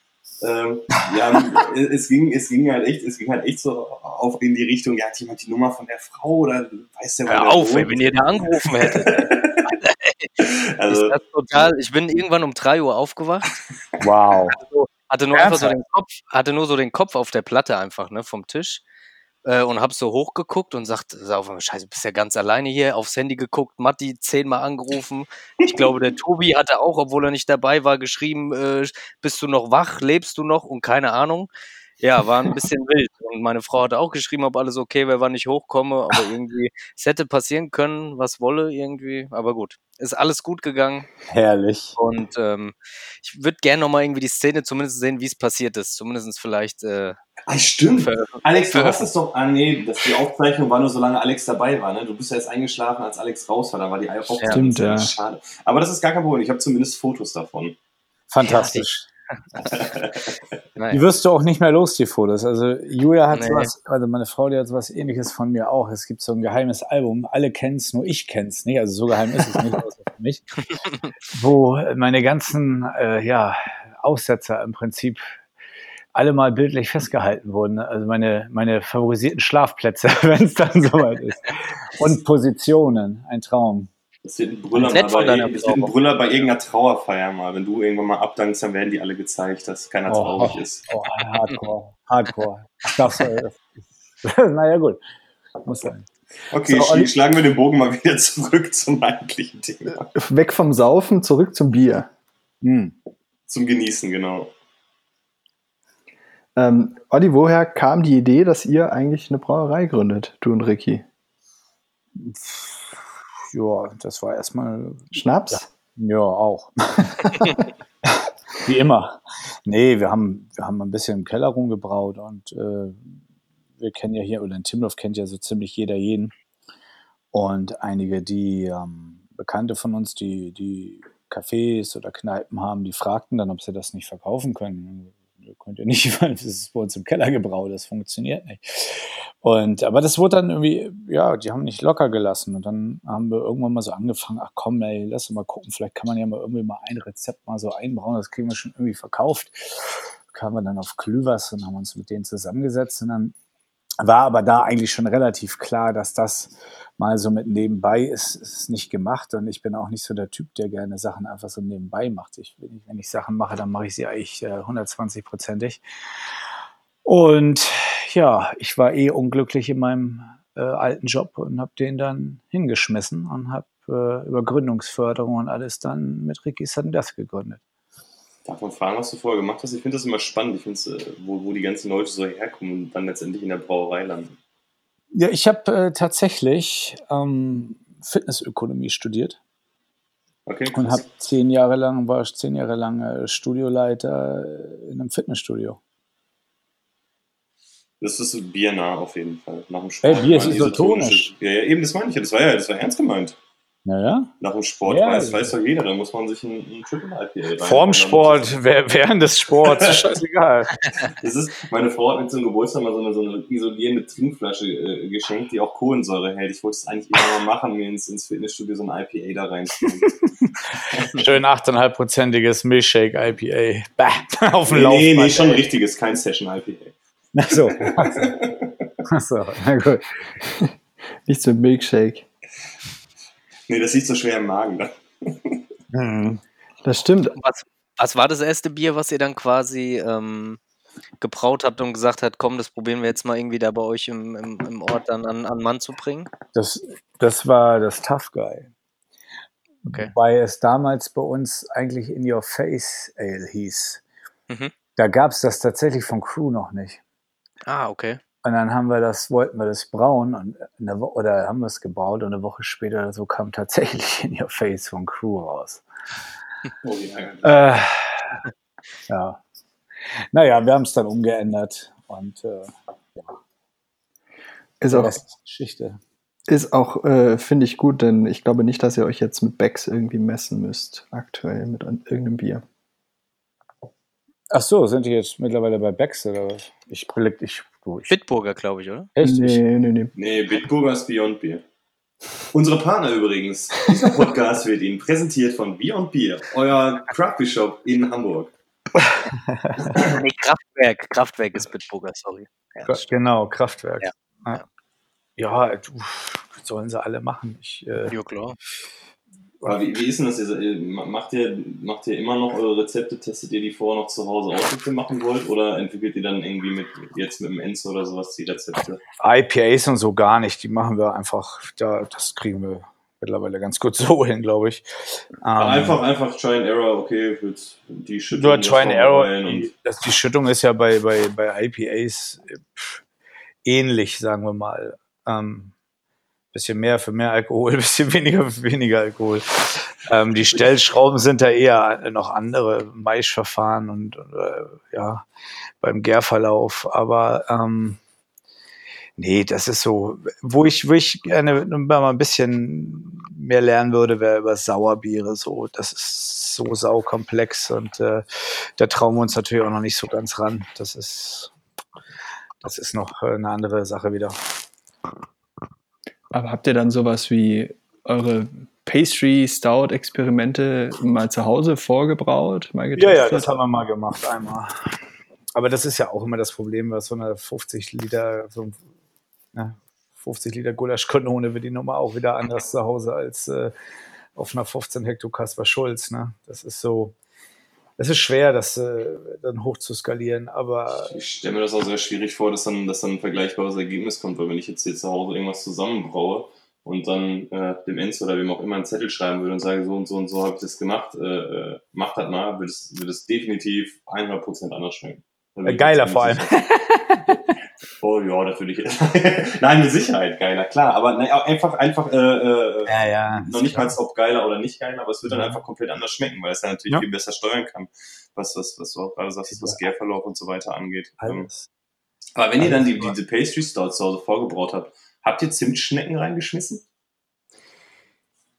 Ähm, ja, es ging, es ging halt echt, es ging halt echt so auf in die Richtung, ja, hat jemand die Nummer von der Frau oder weiß der, wo Hör der auf, ey, wenn ihr da angerufen hättet. Also, ist das total, ich bin irgendwann um 3 Uhr aufgewacht, Wow. hatte nur einfach so den Kopf, hatte nur so den Kopf auf der Platte einfach, ne, vom Tisch. Äh, und hab so hochgeguckt und sagt, sag scheiße, bist ja ganz alleine hier, aufs Handy geguckt, Matti zehnmal angerufen. Ich glaube, der Tobi hatte auch, obwohl er nicht dabei war, geschrieben, äh, bist du noch wach, lebst du noch und keine Ahnung. Ja, war ein bisschen wild. Und meine Frau hatte auch geschrieben, ob alles okay wäre, wann ich hochkomme. Aber irgendwie, es hätte passieren können, was wolle irgendwie. Aber gut, ist alles gut gegangen. Herrlich. Und ähm, ich würde gerne nochmal irgendwie die Szene zumindest sehen, wie es passiert ist. Zumindest vielleicht äh, ah, stimmt. ver Alex, du hast es doch, ah nee, das, die Aufzeichnung war nur solange Alex dabei war, ne? Du bist ja erst eingeschlafen, als Alex raus war, da war die Aufzeichnung Stimmt, ja. schade. Aber das ist gar kein Problem, ich habe zumindest Fotos davon. Fantastisch. Die naja. wirst du auch nicht mehr los, die Fotos. Also Julia hat Nee. sowas, also meine Frau, die hat sowas ähnliches von mir auch. Es gibt so ein geheimes Album, alle kennen es, nur ich kenne es nicht. Also so geheim ist es nicht, außer für mich. Wo meine ganzen äh, ja, Aussetzer im Prinzip alle mal bildlich festgehalten wurden. Also meine, meine favorisierten Schlafplätze, wenn es dann soweit ist. Und Positionen, ein Traum. Das wird ein Brüller, mal bei, ein. Brüller irgendeiner Trauerfeier mal. Wenn du irgendwann mal abdankst, dann werden die alle gezeigt, dass keiner Oh. traurig ist. Oh, Hardcore, Hardcore. Ach, Das, äh, das, naja, gut. Muss sein. Okay, So, Olli- schlagen wir den Bogen mal wieder zurück zum eigentlichen Thema. weg vom Saufen, zurück zum Bier. Hm. Zum Genießen, genau. Ähm, Olli, woher kam die Idee, dass ihr eigentlich eine Brauerei gründet, du und Ricky? Ja, das war erstmal Schnaps? Ja, auch. Wie immer. Nee, wir haben, wir haben ein bisschen im Keller rumgebraut und äh, wir kennen ja hier, oder in Timloff kennt ja so ziemlich jeder jeden. Und einige, die ähm, Bekannte von uns, die, die Cafés oder Kneipen haben, die fragten dann, ob sie das nicht verkaufen können könnt ihr nicht, weil das ist bei uns im Keller gebraut, das funktioniert nicht. Und, aber das wurde dann irgendwie, ja, die haben nicht locker gelassen. Und dann haben wir irgendwann mal so angefangen, ach komm, ey, lass uns mal gucken, vielleicht kann man ja mal irgendwie mal ein Rezept mal so einbauen, das kriegen wir schon irgendwie verkauft. Kamen wir dann auf Klüvers und haben uns mit denen zusammengesetzt und dann war aber da eigentlich schon relativ klar, dass das mal so mit nebenbei ist, ist nicht gemacht. Und ich bin auch nicht so der Typ, der gerne Sachen einfach so nebenbei macht. Ich, wenn ich Sachen mache, dann mache ich sie eigentlich äh, 120-prozentig. Und ja, ich war eh unglücklich in meinem äh, alten Job und habe den dann hingeschmissen und habe äh, über Gründungsförderung und alles dann mit Ricky Sudden Death gegründet. Darf man fragen, was du vorher gemacht hast? Ich finde das immer spannend. Ich finde äh, wo, wo die ganzen Leute so herkommen und dann letztendlich in der Brauerei landen. Ja, ich habe äh, tatsächlich ähm, Fitnessökonomie studiert. Okay, und habe zehn Jahre lang, war ich zehn Jahre lang äh, Studioleiter in einem Fitnessstudio. Das ist biernah auf jeden Fall. Nach dem Sport. Hey, Bier ist isotonisch. Ja, ja, eben, das meine ich ja. Das war ja, das war ernst gemeint. Naja. Nach dem Sport ja, weiß, weiß doch jeder, da muss man sich ein, ein Triple IPA rein. Vorm Sport, während des Sports, scheißegal. das ist, meine Frau hat mir zum Geburtstag mal so eine, so eine isolierende Trinkflasche äh, geschenkt, die auch Kohlensäure hält. Ich wollte es eigentlich immer mal machen, mir ins, ins Fitnessstudio so ein IPA da rein Schön 8,5-prozentiges Milchshake IPA. Bah, auf dem nee. Nee, nee, schon ein richtiges, kein Session IPA. Ach so. Ach so, na gut. Nicht so ein Milkshake. Nee, das liegt so schwer im Magen. Ne? Mhm. Das stimmt. Was, was, war das erste Bier, was ihr dann quasi ähm, gebraut habt und gesagt habt, komm, das probieren wir jetzt mal irgendwie da bei euch im, im, im Ort dann an, an Mann zu bringen? Das, das war das Tough Guy. Okay. Weil es damals bei uns eigentlich In Your Face Ale hieß. Mhm. Da gab es das tatsächlich von Crew noch nicht. Ah, okay. Und dann haben wir das, wollten wir das brauen und eine oder haben wir es gebaut und eine Woche später oder so kam tatsächlich in Your Face von Crew raus. Oh, ja. Äh, ja. Naja, wir haben es dann umgeändert und äh, ja. Ist auch, Geschichte. Ist auch, äh, finde ich gut, denn ich glaube nicht, dass ihr euch jetzt mit Becks irgendwie messen müsst, aktuell mit irgendeinem Bier. Ach so, sind die jetzt mittlerweile bei Becks oder was? Ich ich durch. Bitburger, glaube ich, oder? Echt? Nee, nee, nee. Nee, Bitburger ist Beyond Beer. Unsere Partner übrigens. Dieser Podcast wird Ihnen präsentiert von Beyond Beer, euer Craft Shop in Hamburg. nee, Kraftwerk. Kraftwerk ist Bitburger, sorry. Ja, genau, Kraftwerk. Ja, ja. ja sollen sie alle machen. Ich, äh, ja, klar. Aber wie, wie ist denn das? Macht ihr, macht ihr immer noch eure Rezepte? Testet ihr die vorher noch zu Hause aus, wie ihr machen wollt? Oder entwickelt ihr dann irgendwie mit jetzt mit dem Enzo oder sowas die Rezepte? IPAs und so gar nicht. Die machen wir einfach, da, das kriegen wir mittlerweile ganz gut so hin, glaube ich. Ähm, einfach, einfach Try and Error, okay, die Schüttung. Nur Try and Error. Die, das, die Schüttung ist ja bei, bei, bei IPAs ähnlich, sagen wir mal. Ähm, bisschen mehr für mehr Alkohol, bisschen weniger für weniger Alkohol. Ähm, die Stellschrauben sind da eher noch andere, Maischverfahren und äh, ja, beim Gärverlauf. Aber ähm, nee, das ist so, wo ich, wo ich gerne mal ein bisschen mehr lernen würde, wäre über Sauerbiere so. Das ist so saukomplex und äh, da trauen wir uns natürlich auch noch nicht so ganz ran. Das ist, das ist noch eine andere Sache wieder. Aber habt ihr dann sowas wie eure Pastry Stout Experimente mal zu Hause vorgebraut? Mal ja, ja, das haben wir mal gemacht einmal. Aber das ist ja auch immer das Problem, was so eine 50 Liter, so, ja, 50 Liter Gulaschkanone wird die Nummer auch wieder anders zu Hause als äh, auf einer 15 Hektar Kasper Schulz. Ne? Das ist so, es ist schwer, das äh, dann hoch zu skalieren, aber. Ich stelle mir das auch sehr schwierig vor, dass dann, dass dann ein vergleichbares Ergebnis kommt, weil wenn ich jetzt hier zu Hause irgendwas zusammenbraue und dann äh, dem Enzo oder wem auch immer einen Zettel schreiben würde und sage, so und so und so habe ich das gemacht, äh, äh mach das mal, würde es, würde es definitiv 100% anders schmecken. Geiler vor allem. Oh ja, das würde ich. Nein, mit Sicherheit geiler, klar. Aber na, einfach, einfach, äh, äh, Ja, ja. noch nicht mal ob geiler oder nicht geiler, aber es wird dann Ja. einfach komplett anders schmecken, weil es dann natürlich viel besser steuern kann, was, was, was du auch gerade sagst, was Gärverlauf und so weiter angeht. Ähm, Alles. aber wenn ihr dann die, Alles diese Pastry Stouts zu Hause vorgebraut habt, habt ihr Zimtschnecken reingeschmissen?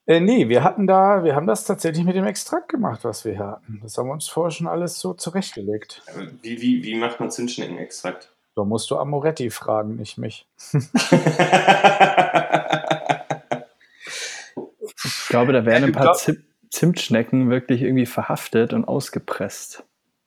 Äh, nee, wir hatten da, wir haben das tatsächlich mit dem Extrakt gemacht, was wir hatten. Das haben wir uns vorher schon alles so zurechtgelegt. Äh, Wie, wie, wie macht man Zimtschneckenextrakt? Da musst du Amoretti fragen, nicht mich. Ich glaube, da wären ein paar Zim Zimtschnecken wirklich irgendwie verhaftet und ausgepresst.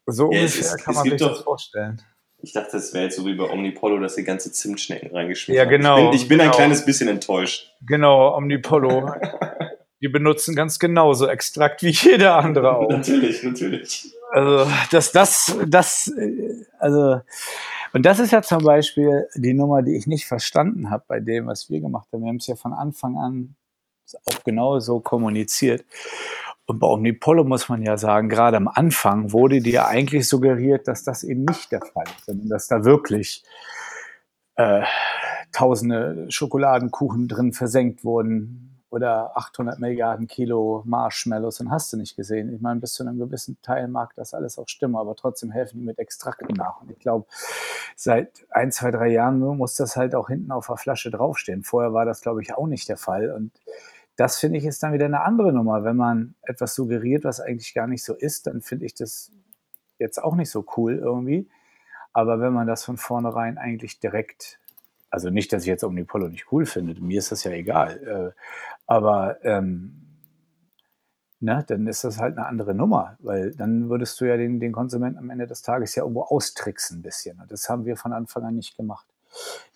So Ja, es ungefähr ist- kann es man sich doch- das vorstellen. Ich dachte, das wäre jetzt so wie bei Omnipollo, dass ihr ganze Zimtschnecken reingeschmissen Ja, genau, Ich bin, ich bin ein genau. kleines bisschen enttäuscht. Genau, Omnipollo. Die benutzen ganz genauso Extrakt wie jeder andere auch. Natürlich, natürlich. Also, dass das, das, äh, also, und das ist ja zum Beispiel die Nummer, die ich nicht verstanden habe bei dem, was wir gemacht haben. Wir haben es ja von Anfang an auch genau so kommuniziert. Und bei Omnipollo muss man ja sagen, gerade am Anfang wurde dir eigentlich suggeriert, dass das eben nicht der Fall ist, sondern dass da wirklich äh, tausende Schokoladenkuchen drin versenkt wurden oder 800 Milliarden Kilo Marshmallows und hast du nicht gesehen. Ich meine, bis zu einem gewissen Teil mag das alles auch stimmen, aber trotzdem helfen die mit Extrakten nach. Und ich glaube, seit ein, zwei, drei Jahren muss das halt auch hinten auf der Flasche draufstehen. Vorher war das, glaube ich, auch nicht der Fall. Und das finde ich ist dann wieder eine andere Nummer. Wenn man etwas suggeriert, was eigentlich gar nicht so ist, dann finde ich das jetzt auch nicht so cool irgendwie. Aber wenn man das von vornherein eigentlich direkt, also nicht, dass ich jetzt Omnipollo nicht cool finde, mir ist das ja egal, äh, aber ähm, ne, dann ist das halt eine andere Nummer, weil dann würdest du ja den, den Konsumenten am Ende des Tages ja irgendwo austricksen ein bisschen. Und das haben wir von Anfang an nicht gemacht.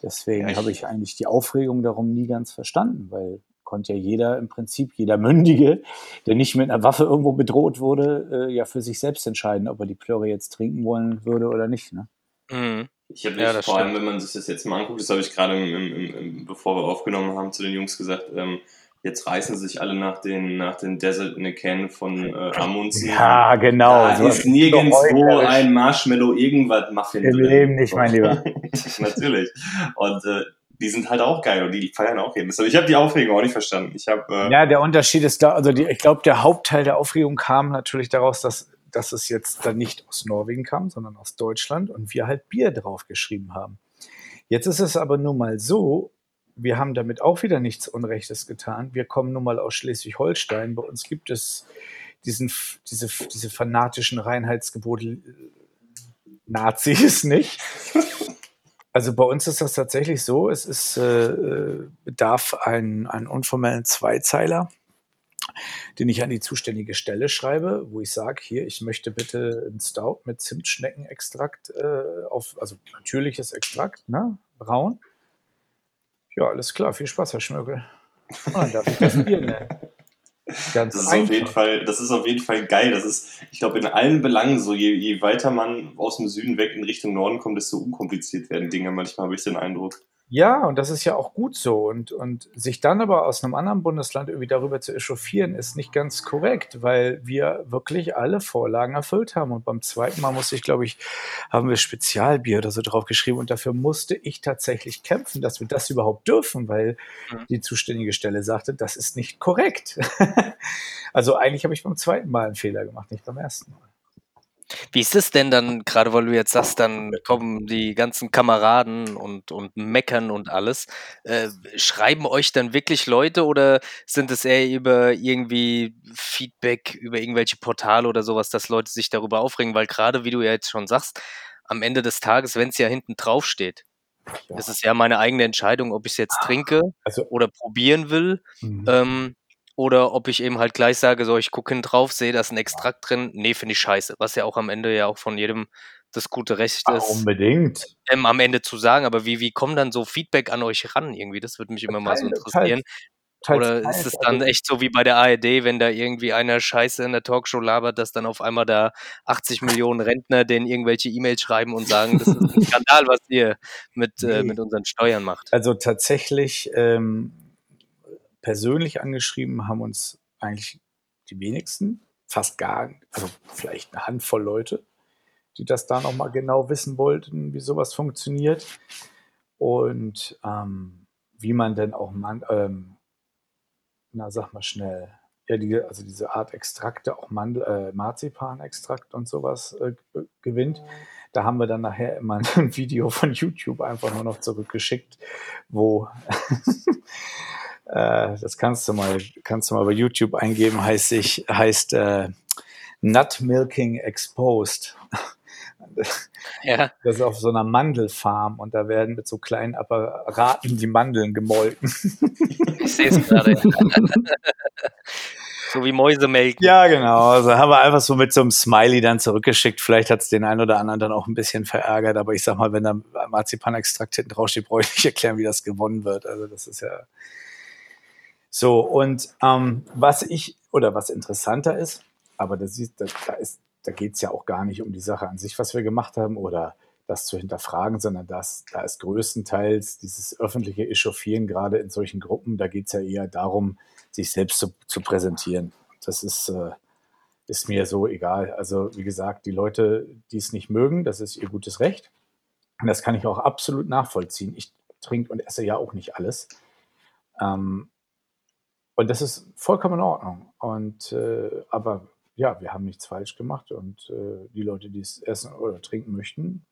Deswegen Ja, habe ich eigentlich die Aufregung darum nie ganz verstanden, weil konnte ja jeder im Prinzip, jeder Mündige, der nicht mit einer Waffe irgendwo bedroht wurde, äh, ja für sich selbst entscheiden, ob er die Plöre jetzt trinken wollen würde oder nicht. Ne? Mhm. Ich habe Ja, vor allem, wenn man sich das jetzt mal anguckt, das habe ich gerade, bevor wir aufgenommen haben, zu den Jungs gesagt, ähm, jetzt reißen sich alle nach den, nach den Desert in a Can von äh, Amundsen. genau. Da so- ist nirgendwo ein Marshmallow irgendwas Muffin Im Leben nicht, mein Lieber. Natürlich. Und äh, die sind halt auch geil und die feiern auch jeden. Ich habe die Aufregung auch nicht verstanden. Ich habe äh, Ja, der Unterschied ist da, also die, ich glaube, der Hauptteil der Aufregung kam natürlich daraus, dass, dass es jetzt dann nicht aus Norwegen kam, sondern aus Deutschland und wir halt Bier draufgeschrieben haben. Jetzt ist es aber nun mal so, wir haben damit auch wieder nichts Unrechtes getan. Wir kommen nun mal aus Schleswig-Holstein. Bei uns gibt es diesen, diese, diese fanatischen Reinheitsgebote äh, Nazis nicht. Also bei uns ist das tatsächlich so, es ist, äh, bedarf einen, einen unformellen Zweizeiler, den ich an die zuständige Stelle schreibe, wo ich sage, hier, ich möchte bitte einen Stout mit Zimtschneckenextrakt äh, auf, also natürliches Extrakt, ne, braun. Ja, alles klar, viel Spaß, Herr Schmögel. Und dann darf ich das Bier nennen. Ganz Das ist auf jeden. Fall, das ist auf jeden Fall geil. Das ist, ich glaube, in allen Belangen so, je, je weiter man aus dem Süden weg in Richtung Norden kommt, desto unkompliziert werden Dinge manchmal, habe ich den Eindruck. Ja, und das ist ja auch gut so. Und, und sich dann aber aus einem anderen Bundesland irgendwie darüber zu echauffieren, ist nicht ganz korrekt, weil wir wirklich alle Vorlagen erfüllt haben. Und beim zweiten Mal musste ich, glaube ich, haben wir Spezialbier oder so drauf geschrieben. Und dafür musste ich tatsächlich kämpfen, dass wir das überhaupt dürfen, weil Mhm. die zuständige Stelle sagte, das ist nicht korrekt. also eigentlich habe ich beim zweiten Mal einen Fehler gemacht, nicht beim ersten Mal. Wie ist es denn dann, gerade weil du jetzt sagst, dann kommen die ganzen Kameraden und, und meckern und alles. Äh, schreiben euch dann wirklich Leute oder sind es eher über irgendwie Feedback, über irgendwelche Portale oder sowas, dass Leute sich darüber aufregen? Weil gerade, wie du ja jetzt schon sagst, am Ende des Tages, wenn es ja hinten drauf steht, Ja. ist es ja meine eigene Entscheidung, ob ich es jetzt trinke Also, oder probieren will. mhm. Ähm, oder ob ich eben halt gleich sage, so ich gucke hin drauf, sehe, da ist ein Extrakt drin. Nee, finde ich scheiße. Was ja auch am Ende ja auch von jedem das gute Recht Ah, ist, unbedingt. ähm, am Ende zu sagen. Aber wie, wie kommt dann so Feedback an euch ran irgendwie? Das würde mich immer mal so interessieren. teils- Oder teils, ist es also- dann echt so wie bei der ARD, wenn da irgendwie einer Scheiße in der Talkshow labert, dass dann auf einmal da 80 Millionen Rentner denen irgendwelche E-Mails schreiben und sagen, das ist ein Skandal, was ihr mit, äh, mit unseren Steuern macht. Also tatsächlich ähm, persönlich angeschrieben haben uns eigentlich die wenigsten, fast gar, also vielleicht eine Handvoll Leute, die das da nochmal genau wissen wollten, wie sowas funktioniert und ähm, wie man denn auch, man, ähm, na sag mal schnell, ja, die, also diese Art Extrakte, auch Mandel, äh, Marzipanextrakt und sowas äh, gewinnt. Da haben wir dann nachher immer ein Video von YouTube einfach nur noch zurückgeschickt, wo äh, das kannst du mal, kannst du mal bei YouTube eingeben, heißt sich, heißt äh, Nut Milking Exposed. Ja. Das ist auf so einer Mandelfarm und da werden mit so kleinen Apparaten die Mandeln gemolken. Ich sehe es gerade. so wie Mäusemelken. Ja, genau. Also haben wir einfach so mit so einem Smiley dann zurückgeschickt. Vielleicht hat es den einen oder anderen dann auch ein bisschen verärgert, aber ich sag mal, wenn da Marzipanextrakt hinten draufsteht, brauche ich nicht erklären, wie das gewonnen wird. Also das ist ja so. Und ähm, was ich oder was interessanter ist, aber das ist, da, da ist da geht es ja auch gar nicht um die Sache an sich, was wir gemacht haben oder das zu hinterfragen, sondern das, da ist größtenteils dieses öffentliche Echauffieren, gerade in solchen Gruppen, da geht es ja eher darum, sich selbst zu, zu präsentieren. Das ist, äh, ist mir so egal. Also wie gesagt, die Leute, die es nicht mögen, das ist ihr gutes Recht. Und das kann ich auch absolut nachvollziehen. Ich trinke und esse ja auch nicht alles. Ähm, und das ist vollkommen in Ordnung. Und äh, aber ja, wir haben nichts falsch gemacht und äh, die Leute, die es essen oder trinken möchten,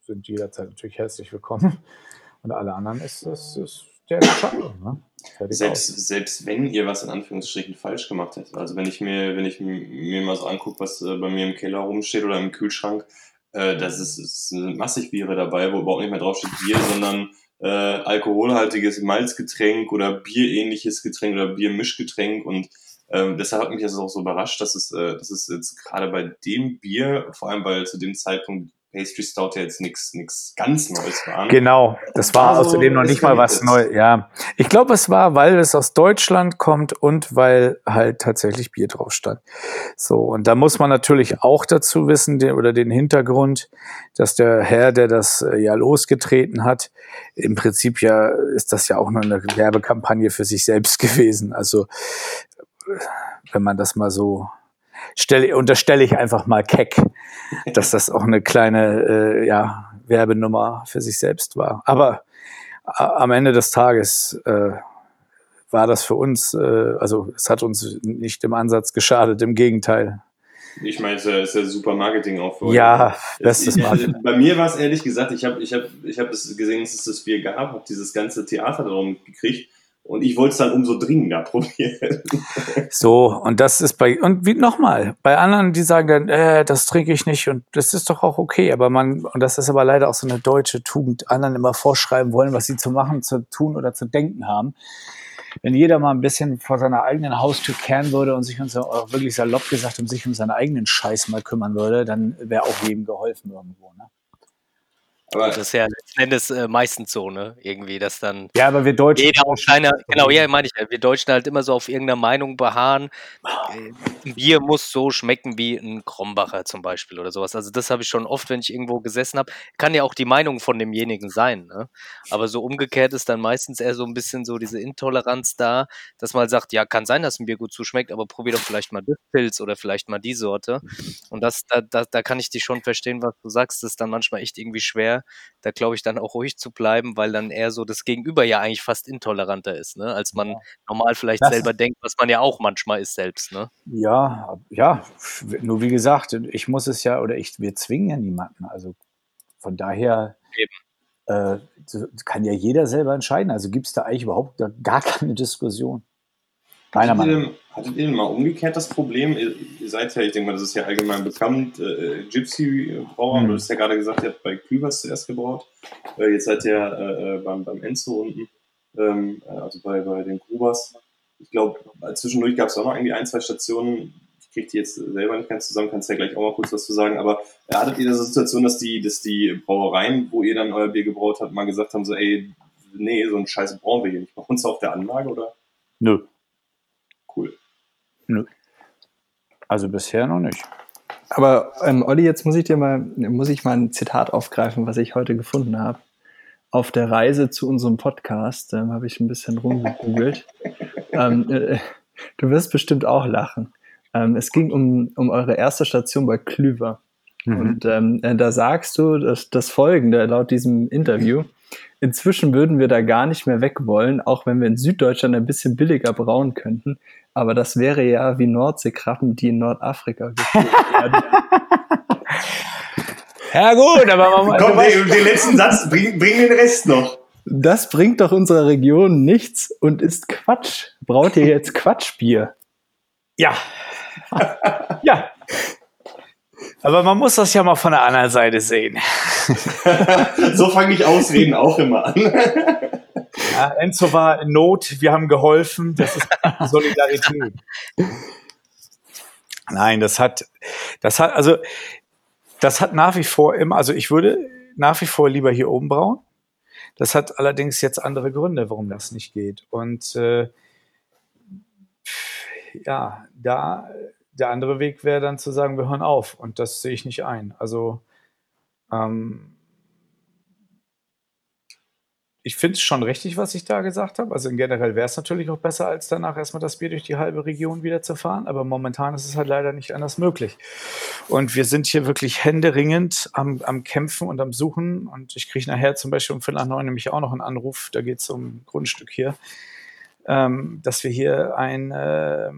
sind jederzeit natürlich herzlich willkommen. Und alle anderen ist das ist der Entscheidung. Ne? Selbst, selbst wenn ihr was in Anführungsstrichen falsch gemacht hättet. Also wenn ich mir, wenn ich mir mal so angucke, was äh, bei mir im Keller rumsteht oder im Kühlschrank, äh, das ist, sind massig Biere dabei, wo überhaupt nicht mehr draufsteht Bier, sondern äh, alkoholhaltiges Malzgetränk oder bierähnliches Getränk oder Biermischgetränk. Und ähm, deshalb hat mich das auch so überrascht, dass es, äh, dass es jetzt gerade bei dem Bier, vor allem weil zu dem Zeitpunkt Pastry Stout ja jetzt nichts nichts ganz Neues war. Genau, das war also, außerdem noch nicht mal was Neues. Ja, ich glaube, es war, weil es aus Deutschland kommt und weil halt tatsächlich Bier drauf stand. So und da muss man natürlich auch dazu wissen den, oder den Hintergrund, dass der Herr, der das äh, ja losgetreten hat, im Prinzip ja ist das ja auch nur eine Werbekampagne für sich selbst gewesen. Also wenn man das mal so stelle, unterstelle ich einfach mal keck, dass das auch eine kleine äh, ja, Werbenummer für sich selbst war. Aber äh, am Ende des Tages äh, war das für uns, äh, also es hat uns nicht im Ansatz geschadet, im Gegenteil. Ich meine, es ist ja super Marketing auch für euch. Ja, bestes Marketing. Bei mir war es ehrlich gesagt, ich habe ich hab, ich hab es gesehen, dass es das Bier gab, habe dieses ganze Theater darum gekriegt und ich wollte es dann umso dringender probieren. So, und das ist bei, und wie nochmal, bei anderen, die sagen dann, äh, das trinke ich nicht und das ist doch auch okay, aber man, und das ist aber leider auch so eine deutsche Tugend, anderen immer vorschreiben wollen, was sie zu machen, zu tun oder zu denken haben. Wenn jeder mal ein bisschen vor seiner eigenen Haustür kehren würde und sich uns auch wirklich salopp gesagt um sich um seinen eigenen Scheiß mal kümmern würde, dann wäre auch jedem geholfen irgendwo. Ne? Aber das ist ja letzten Endes äh, meistens so, ne? Irgendwie, dass dann. Ja, aber wir Deutschen. Jeder auf seiner, genau, ja, meine ich ja. Wir Deutschen halt immer so auf irgendeiner Meinung beharren. Äh, ein Bier muss so schmecken wie ein Krombacher zum Beispiel oder sowas. Also, das habe ich schon oft, wenn ich irgendwo gesessen habe. Kann ja auch die Meinung von demjenigen sein, ne? Aber so umgekehrt ist dann meistens eher so ein bisschen so diese Intoleranz da, dass man sagt, ja, kann sein, dass ein Bier gut zuschmeckt, aber probier doch vielleicht mal das Pilz oder vielleicht mal die Sorte. Und das, da, da, da kann ich dich schon verstehen, was du sagst. Das ist dann manchmal echt irgendwie schwer da glaube ich dann auch ruhig zu bleiben, weil dann eher so das Gegenüber ja eigentlich fast intoleranter ist, ne? als man ja. normal vielleicht das selber denkt, was man ja auch manchmal ist selbst. Ne? Ja, ja, nur wie gesagt, ich muss es ja, oder ich, wir zwingen ja niemanden. Also von daher äh, kann ja jeder selber entscheiden. Also gibt es da eigentlich überhaupt gar keine Diskussion. Nach. Hattet ihr denn mal umgekehrt das Problem? Ihr, ihr, seid ja, ich denke mal, das ist ja allgemein bekannt, äh, Gypsy-Brauer, mhm. du hast ja gerade gesagt, ihr habt bei Kübers zuerst gebraut. Äh, jetzt seid ihr äh, äh beim, beim Enzo unten, ähm, äh, also bei, bei den Grubers. Ich glaube, zwischendurch gab es auch noch irgendwie ein, zwei Stationen. Ich kriege die jetzt selber nicht ganz zusammen, kannst ja gleich auch mal kurz was zu sagen. Aber äh, hattet ihr diese Situation, dass die, dass die Brauereien, wo ihr dann euer Bier gebraut habt, mal gesagt haben, so, ey, nee, so ein Scheiß brauchen wir hier nicht bei uns auf der Anlage, oder? Nö. Nö. Also bisher noch nicht. Aber ähm, Olli, jetzt muss ich dir mal, muss ich mal ein Zitat aufgreifen, was ich heute gefunden habe. Auf der Reise zu unserem Podcast ähm, habe ich ein bisschen rumgegoogelt. ähm, äh, du wirst bestimmt auch lachen. Ähm, es ging um, um eure erste Station bei Klüver. Mhm. Und ähm, äh, da sagst du das, das Folgende laut diesem Interview. Inzwischen würden wir da gar nicht mehr weg wollen, auch wenn wir in Süddeutschland ein bisschen billiger brauen könnten. Aber das wäre ja wie Nordseekrabben, die in Nordafrika geführt werden. ja gut, aber man, Komm, den, den letzten Satz, bring, bring den Rest noch. Das bringt doch unserer Region nichts und ist Quatsch. Braut ihr jetzt Quatschbier? Ja. ja. Aber man muss das ja mal von der anderen Seite sehen. so fange ich Ausreden auch immer an. ja, Enzo war in Not, wir haben geholfen, das ist Solidarität. Nein, das hat, das hat, also, das hat nach wie vor immer, also ich würde nach wie vor lieber hier oben brauen. Das hat allerdings jetzt andere Gründe, warum das nicht geht. Und äh, ja, da der andere Weg wäre dann zu sagen, wir hören auf. Und das sehe ich nicht ein. Also ähm, ich finde es schon richtig, was ich da gesagt habe. Also generell wäre es natürlich auch besser, als danach erstmal das Bier durch die halbe Region wieder zu fahren. Aber momentan ist es halt leider nicht anders möglich. Und wir sind hier wirklich händeringend am, am Kämpfen und am Suchen. Und ich kriege nachher zum Beispiel um Viertel nach neun nämlich auch noch einen Anruf. Da geht es um Grundstück hier. Ähm, dass wir hier ein, äh,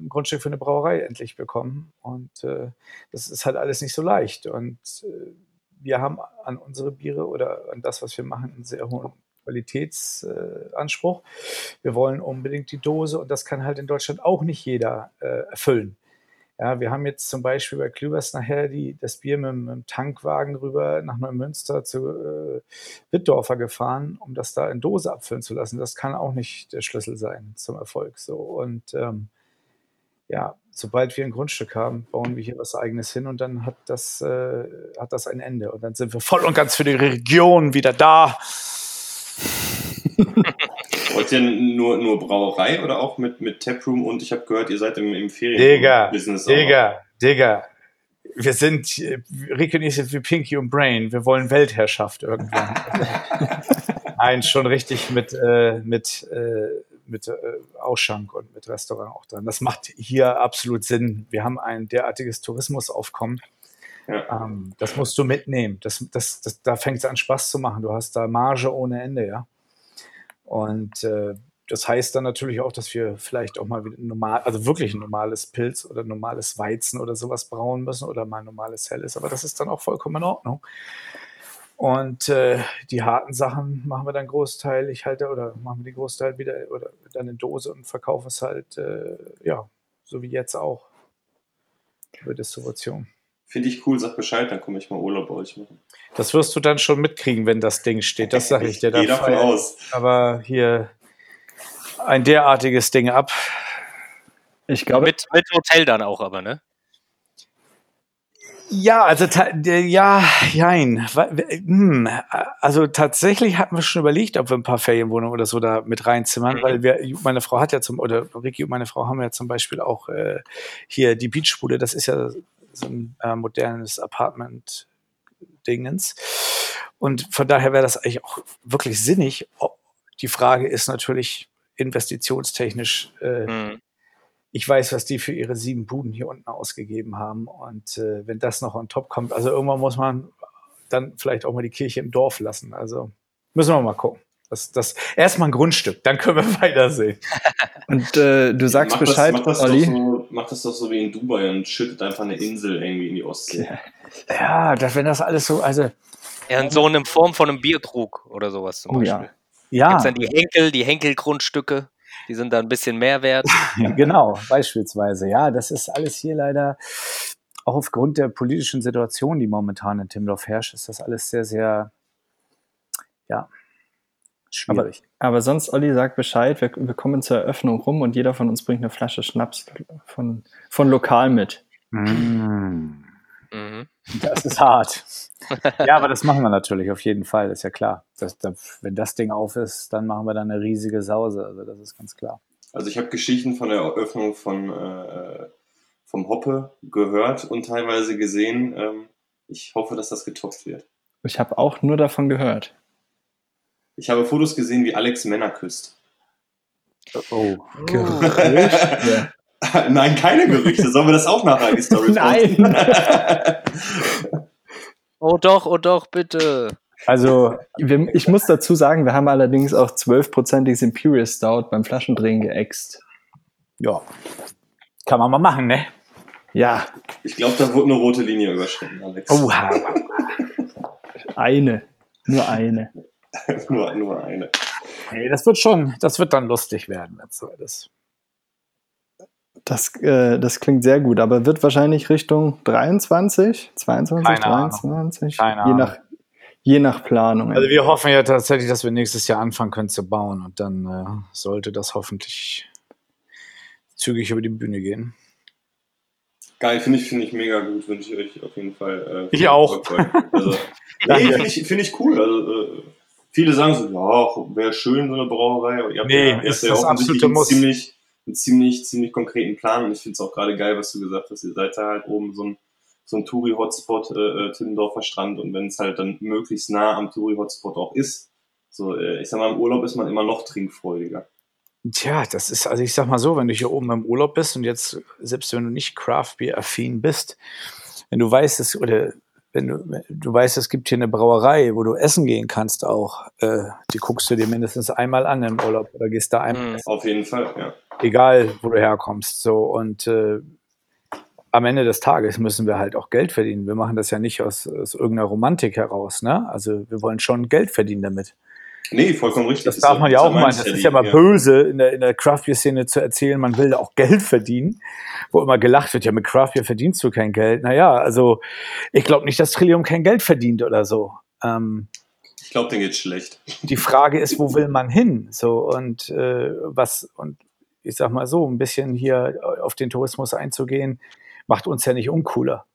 ein Grundstück für eine Brauerei endlich bekommen. Und äh, das ist halt alles nicht so leicht. Und äh, wir haben an unsere Biere oder an das, was wir machen, einen sehr hohen Qualitätsanspruch. wir wollen unbedingt die Dose und das kann halt in Deutschland auch nicht jeder äh, erfüllen. Ja, wir haben jetzt zum Beispiel bei Klübers nachher die, das Bier mit, mit dem Tankwagen rüber nach Neumünster zu äh, Wittdorfer gefahren, um das da in Dose abfüllen zu lassen. Das kann auch nicht der Schlüssel sein zum Erfolg. So und ähm, ja, sobald wir ein Grundstück haben, bauen wir hier was Eigenes hin und dann hat das, äh, hat das ein Ende. Und dann sind wir voll und ganz für die Region wieder da. Wollt ihr nur, nur Brauerei oder auch mit, mit Taproom und ich habe gehört, ihr seid im, im Ferien-Business. Digga, Digga, wir sind, Rick und ich sind wie Pinky und Brain. Wir wollen Weltherrschaft irgendwann. Nein, schon richtig mit, äh, mit äh, mit äh, Ausschank und mit Restaurant auch dran. Das macht hier absolut Sinn. Wir haben ein derartiges Tourismusaufkommen. Ja. Ähm, das musst du mitnehmen. Das, das, das, da fängt es an, Spaß zu machen. Du hast da Marge ohne Ende, ja. Und äh, das heißt dann natürlich auch, dass wir vielleicht auch mal wieder normal, also wirklich ein normales Pilz oder normales Weizen oder sowas brauen müssen oder mal ein normales Helles. Aber das ist dann auch vollkommen in Ordnung. Und äh, die harten Sachen machen wir dann Großteil, ich halte, oder machen wir die Großteil wieder oder dann in Dose und verkaufen es halt, äh, ja, so wie jetzt auch. Über Distribution. Finde ich cool, sag Bescheid, dann komme ich mal Urlaub bei euch machen. Das wirst du dann schon mitkriegen, wenn das Ding steht, das sage ich dir. Gehe davon aus. Aber hier ein derartiges Ding ab. Ich glaube. Mit, mit Hotel dann auch aber, ne? Ja, also ja, jein. Hm, also tatsächlich hatten wir schon überlegt, ob wir ein paar Ferienwohnungen oder so da mit reinzimmern, mhm. weil wir, meine Frau hat ja zum, oder Ricky und meine Frau haben ja zum Beispiel auch äh, hier die Beachbude, das ist ja so ein äh, modernes Apartment-Dingens. Und von daher wäre das eigentlich auch wirklich sinnig. Die Frage ist natürlich investitionstechnisch, äh, mhm ich weiß, was die für ihre sieben Buden hier unten ausgegeben haben. Und äh, wenn das noch on top kommt, also irgendwann muss man dann vielleicht auch mal die Kirche im Dorf lassen. Also müssen wir mal gucken. Das, das erstmal ein Grundstück, dann können wir weitersehen. Und äh, du sagst mach Bescheid, das, mach das Olli. So, mach das doch so wie in Dubai und schüttet einfach eine Insel irgendwie in die Ostsee. Ja, das, wenn das alles so, also. Ja, in so einer Form von einem Bierkrug oder sowas zum oh, Beispiel. Ja. ja. Gibt's dann die Henkel, die Henkelgrundstücke. Die sind da ein bisschen mehr wert. genau, beispielsweise. Ja, das ist alles hier leider auch aufgrund der politischen Situation, die momentan in Timdorf herrscht, ist das alles sehr, sehr, ja, schwierig. Aber, aber sonst, Olli, sag Bescheid, wir, wir, kommen zur Eröffnung rum und jeder von uns bringt eine Flasche Schnaps von, von lokal mit. Mm. Mhm. Das ist hart. ja, aber das machen wir natürlich auf jeden Fall, ist ja klar. Das, das, wenn das Ding auf ist, dann machen wir dann eine riesige Sause. Also das ist ganz klar. Also ich habe Geschichten von der Eröffnung von äh, vom Hoppe gehört und teilweise gesehen. Ähm, ich hoffe, dass das getoppt wird. Ich habe auch nur davon gehört. Ich habe Fotos gesehen, wie Alex Männer küsst. Oh, Gerüchte. Nein, keine Gerüchte. Sollen wir das auch nachher in die Story Nein. Oh doch, oh doch, bitte. Also, Wir, ich muss dazu sagen, wir haben allerdings auch 12%iges Imperial Stout beim Flaschendrehen geäxt. ja. Kann man mal machen, ne? Ja, Ich glaube, da wurde eine rote Linie überschritten, Alex. Oha. eine. Nur eine. nur, nur eine. Nee, das wird schon, das wird dann lustig werden, wenn es so ist. Das, äh, das klingt sehr gut, aber wird wahrscheinlich Richtung 23, 22, Keine Ahnung. 23, Keine je Ahnung. nach, je nach Planung. Also wir hoffen ja tatsächlich, dass wir nächstes Jahr anfangen können zu bauen und dann äh, sollte das hoffentlich zügig über die Bühne gehen. Geil, finde ich, finde ich mega gut. Wünsche ich euch auf jeden Fall. Äh, Ich auch. Also, nee, finde ich, finde ich cool. Also, äh, viele sagen so, ja, wäre schön, so eine Brauerei. Aber ihr habt Nee, ja, ist ja das absolute Muss. ziemlich, einen ziemlich, ziemlich konkreten Plan. Und ich finde es auch gerade geil, was du gesagt hast. Ihr seid da halt oben so ein, so ein Touri-Hotspot, äh, äh, Timmendorfer Strand. Und wenn es halt dann möglichst nah am Touri-Hotspot auch ist, so, äh, ich sag mal, im Urlaub ist man immer noch trinkfreudiger. Tja, das ist, also ich sag mal so, wenn du hier oben im Urlaub bist und jetzt, selbst wenn du nicht Craft Beer affin bist, wenn du weißt, es, oder wenn du, du weißt, es gibt hier eine Brauerei, wo du essen gehen kannst auch, äh, die guckst du dir mindestens einmal an im Urlaub oder gehst da einmal Mhm. Auf jeden Fall, ja. Egal wo du herkommst. So und äh, am Ende des Tages müssen wir halt auch Geld verdienen. Wir machen das ja nicht aus, aus irgendeiner Romantik heraus, ne? Also wir wollen schon Geld verdienen damit. Nee, vollkommen richtig. Das Ist darf man ja auch mein meinen. Das ist ja mal böse, in der, in der Craft Beer Szene zu erzählen, man will auch Geld verdienen, wo immer gelacht wird, ja, mit Craft Beer verdienst du kein Geld. Naja, also ich glaube nicht, dass Trillium kein Geld verdient oder so. Ähm, Ich glaube, denen geht's schlecht. die Frage ist, wo will man hin? So und äh, was und ich sag mal so, ein bisschen hier auf den Tourismus einzugehen, macht uns ja nicht uncooler.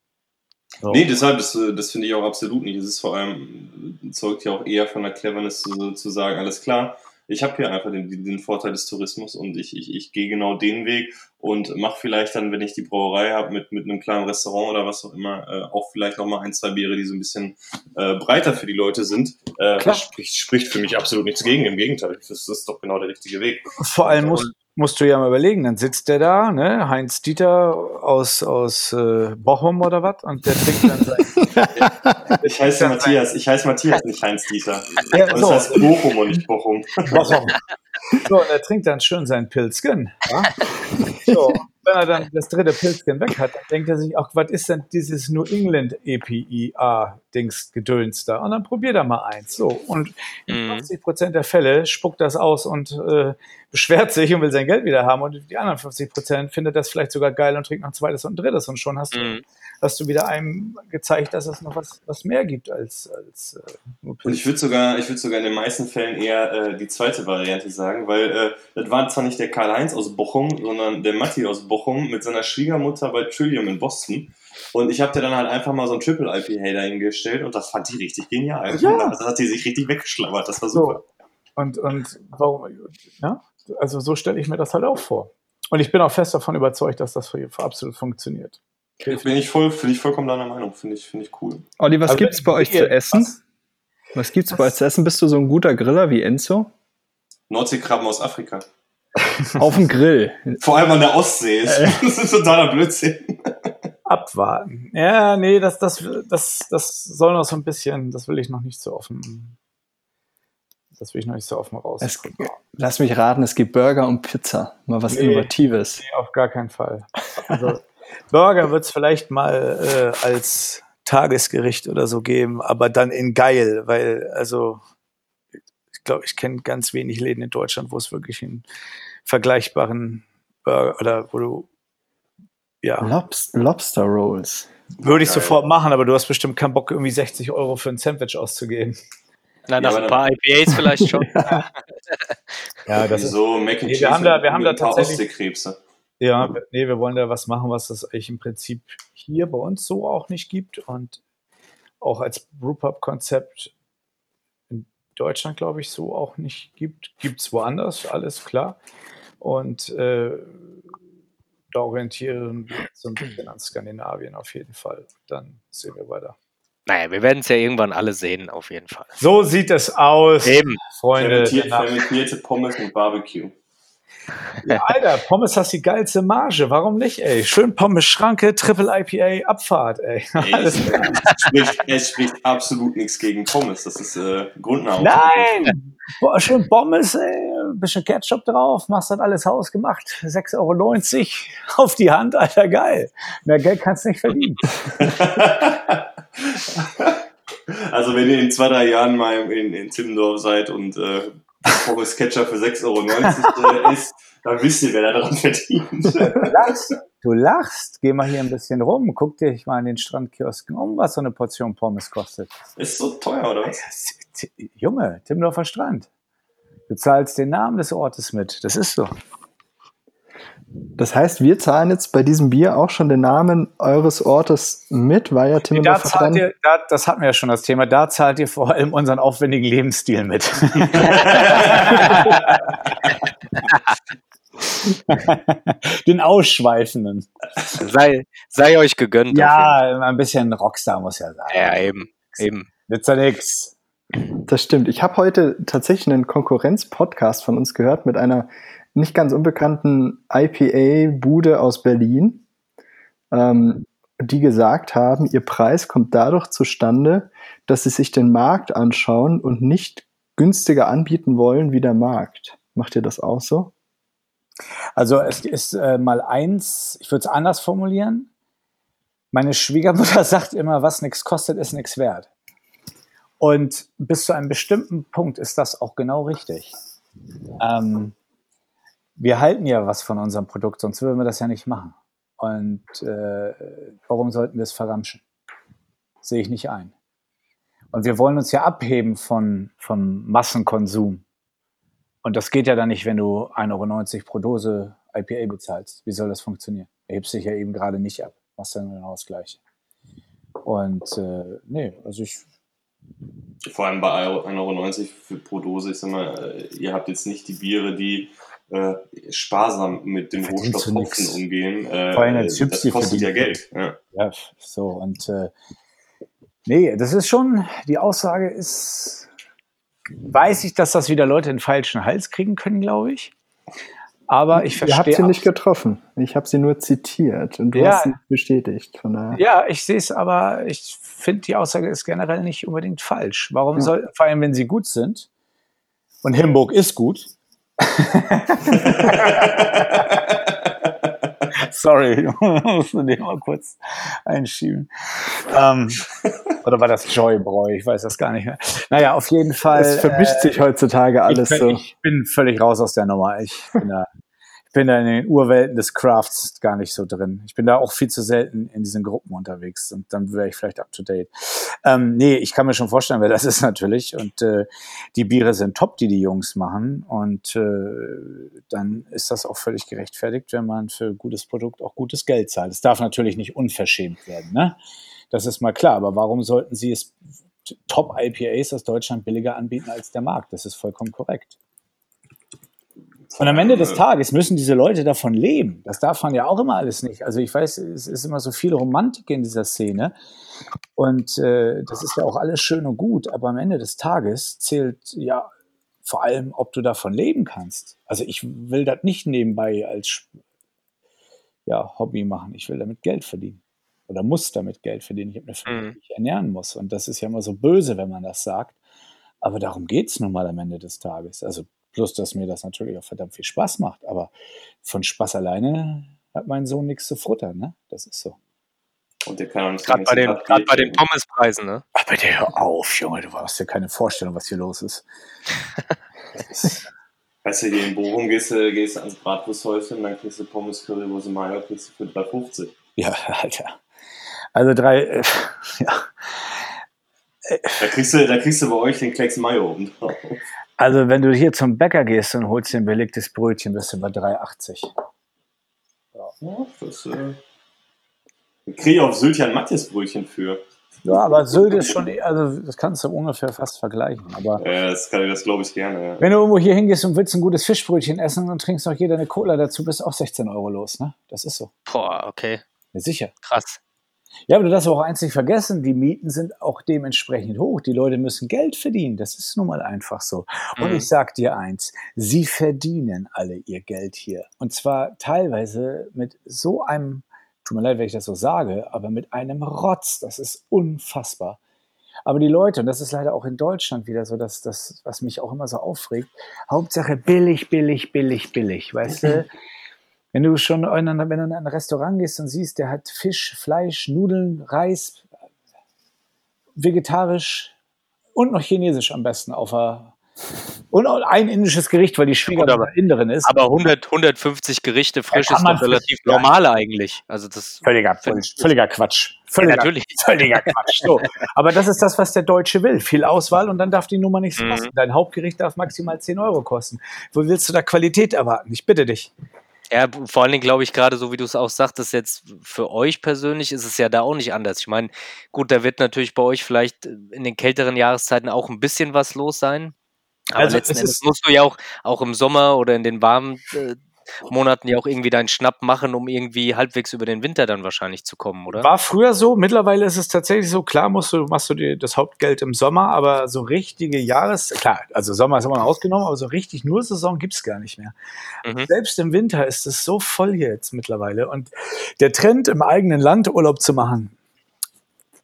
So. Nee, deshalb, das, äh, das finde ich auch absolut nicht. Es ist vor allem, äh, zeugt ja auch eher von der Cleverness zu, zu sagen, alles klar, ich habe hier einfach den, den Vorteil des Tourismus und ich, ich, ich gehe genau den Weg und mache vielleicht dann, wenn ich die Brauerei habe, mit, mit einem kleinen Restaurant oder was auch immer, äh, auch vielleicht nochmal ein, zwei Biere, die so ein bisschen äh, breiter für die Leute sind. Äh, Klar. spricht, spricht für mich absolut nichts gegen. Im Gegenteil, das, ist doch genau der richtige Weg. Vor allem musst, musst du ja mal überlegen, dann sitzt der da, ne, Heinz Dieter aus, aus äh, Bochum oder was, und der trinkt dann sein Ich heiße Matthias, ich heiße Matthias, nicht Heinz Dieter. Ja, Und so. das heißt Bochum und nicht Bochum. Bochum. So, und er trinkt dann schön sein Pilzgen. Ja? So, wenn er dann das dritte Pilzgen weg hat, dann denkt er sich, ach, was ist denn dieses New England EPIA-Dings Gedöns da? Und dann probiert er mal eins. So, und in Mhm. 50 Prozent der Fälle spuckt das aus und äh, beschwert sich und will sein Geld wieder haben. Und die anderen 50 Prozent findet das vielleicht sogar geil und trinkt noch ein zweites und ein drittes. Und schon hast du, Mhm. hast du wieder einem gezeigt, dass es noch was, was mehr gibt als, als äh, nur Und ich würde sogar, ich würde sogar in den meisten Fällen eher äh, die zweite Variante sagen, weil äh, das war zwar nicht der Karl-Heinz aus Bochum, sondern der Matti aus Bochum mit seiner Schwiegermutter bei Trillium in Boston. Und ich habe dir dann halt einfach mal so ein Triple IPA dahingestellt und das fand die richtig genial. Ja. Das hat die sich richtig weggeschlammert, das war So. super. Und, und warum, ja, also so stelle ich mir das halt auch vor. Und ich bin auch fest davon überzeugt, dass das für, für absolut funktioniert. Bin ich voll, finde ich vollkommen deiner Meinung, finde ich, finde ich cool. Olli, was Also, gibt's bei euch ihr- zu essen? was? Was gibt's bei euch zu essen? Bist du so ein guter Griller wie Enzo? Nordseekrabben aus Afrika. Auf dem Grill. Vor allem an der Ostsee. Ist, Das ist totaler Blödsinn. Abwarten. Ja, nee, das, das, das, das soll noch so ein bisschen, das will ich noch nicht so offen. Das will ich noch nicht so offen raus. Es, lass mich raten, es gibt Burger und Pizza. Mal was Nee. Innovatives. Nee, auf gar keinen Fall. Also, Burger wird es vielleicht mal äh, als Tagesgericht oder so geben, aber dann in geil, weil, also, glaube, ich kenne ganz wenig Läden in Deutschland, wo es wirklich einen vergleichbaren Burger oder wo du, ja, Lobs Lobster Rolls. würde ich Geil. sofort machen, aber du hast bestimmt keinen Bock, irgendwie 60 Euro für ein Sandwich auszugeben. Na, Ja, nach aber ein paar IPAs vielleicht schon. Ja, so Mac and Nee, wir haben da- wir haben da tatsächlich-. Ja, nee, wir wollen da was machen, was es eigentlich im Prinzip hier bei uns so auch nicht gibt und auch als Brewpub-Konzept Deutschland, glaube ich, so auch nicht gibt. Gibt es woanders, alles klar. Und äh, da orientieren wir uns so ein bisschen an Skandinavien auf jeden Fall. Dann sehen wir weiter. Naja, wir werden es ja irgendwann alle sehen, auf jeden Fall. So sieht es aus, Eben. Freunde. Fermentierte Pommes mit Barbecue. Ja, Alter, Pommes hast die geilste Marge. Warum nicht, ey? Schön Pommes Schranke, Triple IPA, Abfahrt, ey. Es, spricht, es spricht absolut nichts gegen Pommes. Das ist äh, Grundnahrung. Nein! Boah, schön Pommes, ey. Bisschen Ketchup drauf, machst das alles hausgemacht. 6,90 Euro auf die Hand, Alter, geil. Mehr Geld kannst du nicht verdienen. Also wenn ihr in zwei, drei Jahren mal in, in Timmendorf seid und äh, Pommes Ketchup für 6,90 Euro äh, isst, dann wisst ihr, wer da dran verdient. Du lachst, du lachst. Geh mal hier ein bisschen rum, guck dich mal in den Strandkiosken um, was so eine Portion Pommes kostet. Ist so teuer, oder was? Junge, Timmendorfer Strand. Du zahlst den Namen des Ortes mit. Das ist so. Das heißt, wir zahlen jetzt bei diesem Bier auch schon den Namen eures Ortes mit, weil ja Da Timmendorfer zahlt Strand. ihr, da, das hatten wir ja schon das Thema, da zahlt ihr vor allem unseren aufwendigen Lebensstil mit. Den ausschweifenden. Sei, sei euch gegönnt. Ja, ein bisschen Rockstar muss ja sein. Ja, eben. Eben. Nützt ja nix. Das stimmt. Ich habe heute tatsächlich einen Konkurrenz-Podcast von uns gehört mit einer nicht ganz unbekannten IPA-Bude aus Berlin, ähm, die gesagt haben, ihr Preis kommt dadurch zustande, dass sie sich den Markt anschauen und nicht günstiger anbieten wollen wie der Markt. Macht ihr das auch so? Also es ist äh, mal eins, ich würde es anders formulieren. Meine Schwiegermutter sagt immer, was nichts kostet, ist nichts wert. Und bis zu einem bestimmten Punkt ist das auch genau richtig. Ähm, wir halten ja was von unserem Produkt, sonst würden wir das ja nicht machen. Und äh, warum sollten wir es verramschen? Sehe ich nicht ein. Und wir wollen uns ja abheben von, vom Massenkonsum. Und das geht ja dann nicht, wenn du 1,90 Euro pro Dose IPA bezahlst. Wie soll das funktionieren? Erhebst dich ja eben gerade nicht ab. Machst dann genau das Gleiche. Und äh, nee, also ich, Vor allem bei 1,90 Euro für pro Dose. Ich sag mal, äh, ihr habt jetzt nicht die Biere, die äh, sparsam mit dem Rohstoff Hopfen umgehen. Äh, Vor allem als das Gypsy kostet ja. Geld. Ja. ja, so. Und äh, nee, das ist schon, die Aussage ist, weiß ich, dass das wieder Leute in den falschen Hals kriegen können, glaube ich. Aber ich Ihr habt verstehe. sie nicht getroffen. Ich habe sie nur zitiert und du Ja. hast sie bestätigt. Ja, ich sehe es, aber ich finde, die Aussage ist generell nicht unbedingt falsch. Warum Ja. soll, vor allem wenn sie gut sind, und Himburg ist gut. Sorry, musst du den mal kurz einschieben. Ähm, oder war das Joybräu? Ich weiß das gar nicht mehr. Naja, auf jeden Fall. Es vermischt sich heutzutage alles ich, bin, so. ich bin völlig raus aus der Nummer. Ich bin da, bin da in den Urwelten des Crafts gar nicht so drin. Ich bin da auch viel zu selten in diesen Gruppen unterwegs und dann wäre ich vielleicht up to date. Ähm, nee, ich kann mir schon vorstellen, wer das ist natürlich. Und äh, die Biere sind top, die die Jungs machen. Und äh, dann ist das auch völlig gerechtfertigt, wenn man für gutes Produkt auch gutes Geld zahlt. Es darf natürlich nicht unverschämt werden, ne? Das ist mal klar. Aber warum sollten sie es Top-IPAs aus Deutschland billiger anbieten als der Markt? Das ist vollkommen korrekt. Und am Ende des Tages müssen diese Leute davon leben. Das darf man ja auch immer alles nicht. Also ich weiß, es ist immer so viel Romantik in dieser Szene. Und äh, das ist ja auch alles schön und gut. Aber am Ende des Tages zählt ja vor allem, ob du davon leben kannst. Also ich will das nicht nebenbei als ja, Hobby machen. Ich will damit Geld verdienen. Oder muss damit Geld verdienen. Ich habe eine Familie, die ich ernähren muss. Und das ist ja immer so böse, wenn man das sagt. Aber darum geht es nun mal am Ende des Tages. Also plus, dass mir das natürlich auch verdammt viel Spaß macht. Aber von Spaß alleine hat mein Sohn nichts zu futtern. Ne? Das ist so. Und der kann auch nicht Gerade bei den, Bier bei den. Pommespreisen, ne? Ach, bitte hör auf, Junge. Du hast ja keine Vorstellung, was hier los ist. Weißt du, hier in Bochum gehst du, gehst du ans Bratwursthäuschen, dann kriegst du Pommes Currywurst Mayo, kriegst du für 3,50. ja, Alter. Also drei, äh, ja. Da kriegst du, da kriegst du bei euch den Klecks Mayo oben drauf. Also wenn du hier zum Bäcker gehst und holst dir ein belegtes Brötchen, bist du bei 3,80. Ja, das äh, kriege ich auf Sylt ja ein Mattes Brötchen für. Ja, aber Sylt ist schon, also das kannst du ungefähr fast vergleichen. Aber Äh, das kann ich, das glaube ich gerne. Ja. wenn du irgendwo hier hingehst und willst ein gutes Fischbrötchen essen und trinkst noch jeder eine Cola dazu, bist du auch 16 Euro los, ne? Das ist so. Boah, okay. Ja, sicher. Krass. Ja, aber du darfst auch eins nicht vergessen, die Mieten sind auch dementsprechend hoch. Die Leute müssen Geld verdienen. Das ist nun mal einfach so. Und Mhm. ich sag dir eins, sie verdienen alle ihr Geld hier. Und zwar teilweise mit so einem, tut mir leid, wenn ich das so sage, aber mit einem Rotz. Das ist unfassbar. Aber die Leute, und das ist leider auch in Deutschland wieder so, dass das, was mich auch immer so aufregt, Hauptsache billig, billig, billig, billig, weißt du? Wenn du schon in ein, wenn du in ein Restaurant gehst und siehst, der hat Fisch, Fleisch, Nudeln, Reis, vegetarisch und noch chinesisch am besten auf der und ein indisches Gericht, weil die Schwiegermutter. Inderin ist. Aber 100, 150 Gerichte frisch ist doch relativ ja. normal eigentlich. Also das Völliger, völliger Quatsch. Völliger, natürlich. völliger Quatsch. So. Aber das ist das, was der Deutsche will. Viel Auswahl und dann darf die Nummer nichts Mhm. kosten. Dein Hauptgericht darf maximal 10 Euro kosten. Wo willst du da Qualität erwarten? Ich bitte dich. Ja, vor allen Dingen glaube ich gerade, so wie du es auch sagtest, jetzt für euch persönlich ist es ja da auch nicht anders. Ich meine, gut, da wird natürlich bei euch vielleicht äh, in den kälteren Jahreszeiten auch ein bisschen was los sein. Aber Also, letzten es Endes ist- musst du ja auch, auch im Sommer oder in den warmen äh, Monaten ja auch irgendwie deinen Schnapp machen, um irgendwie halbwegs über den Winter dann wahrscheinlich zu kommen, oder? War früher so, mittlerweile ist es tatsächlich so, klar musst du, machst du dir das Hauptgeld im Sommer, aber so richtige Jahres, klar, also Sommer ist immer noch ausgenommen, aber so richtig nur Saison gibt's gar nicht mehr. Mhm. Selbst im Winter ist es so voll hier jetzt mittlerweile und der Trend im eigenen Land Urlaub zu machen,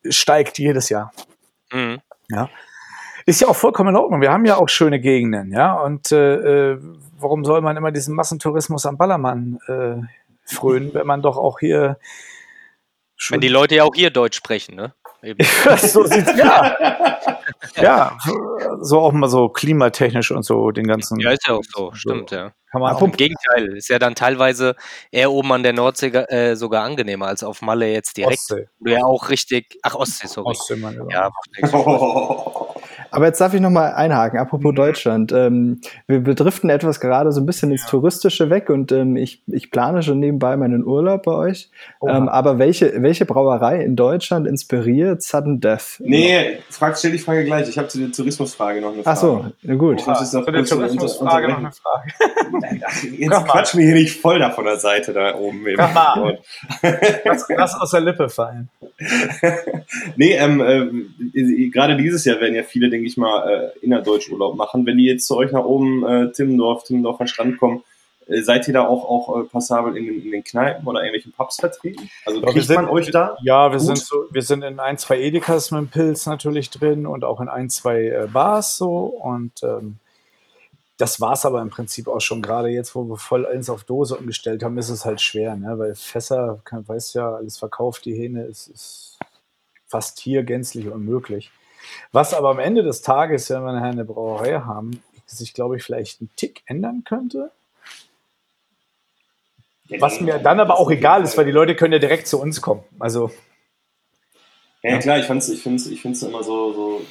steigt jedes Jahr. Mhm. Ist ja auch vollkommen in Ordnung. Wir haben ja auch schöne Gegenden, ja. Und äh, äh, warum soll man immer diesen Massentourismus am Ballermann äh, frönen, wenn man doch auch hier schon Wenn die Leute ja auch hier Deutsch sprechen, ne? So sieht's ja. ja, so auch mal so klimatechnisch und so den ganzen. Ja, ist ja auch so, stimmt, ja. Kann man Auch Im Gegenteil, ist ja dann teilweise eher oben an der Nordsee äh, sogar angenehmer als auf Malle jetzt direkt. Ostsee. Wo du ja auch richtig, ach Ostsee, sorry. Ostsee, mein Lieber. Ja, Aber jetzt darf ich noch mal einhaken, Mhm. apropos Deutschland. Ähm, wir, wir driften etwas gerade so ein bisschen ins Touristische weg und ähm, ich, ich plane schon nebenbei meinen Urlaub bei euch. Oha. Ähm, aber welche, welche Brauerei in Deutschland inspiriert Sudden Death? Nee, frag, stell die Frage gleich. Ich habe zu der Tourismusfrage noch eine Frage. Ach so, na gut. Ich muss jetzt noch Zu der Tourismusfrage noch eine Frage. Jetzt quatsch mir hier nicht voll da von der Seite da oben. im Komm mal. Lass, lass aus der Lippe fallen. nee, ähm, äh, gerade dieses Jahr werden ja viele, denke ich mal, äh, innerdeutsch Urlaub machen. Wenn die jetzt zu euch nach oben, äh, Timmendorf, Timmendorfer Strand kommen, äh, seid ihr da auch, auch äh, passabel in den, in den Kneipen oder irgendwelchen Pubs vertreten? Also kriegt sind- man euch da? Ja, wir Gut. sind so, wir sind in ein, zwei Edekas mit dem Pilz natürlich drin und auch in ein, zwei äh, Bars so und ähm, das war's aber im Prinzip auch schon. Gerade jetzt, wo wir voll eins auf Dose umgestellt haben, ist es halt schwer, ne? weil Fässer, weiß ja, alles verkauft, die Hähne, ist, ist fast hier gänzlich unmöglich. Was aber am Ende des Tages, wenn wir nachher eine Brauerei haben, sich, glaube ich, vielleicht einen Tick ändern könnte. Was mir dann aber auch egal ist, weil die Leute können ja direkt zu uns kommen. Also Ja, ja klar, ich find's, ich find's, ich find's immer so, so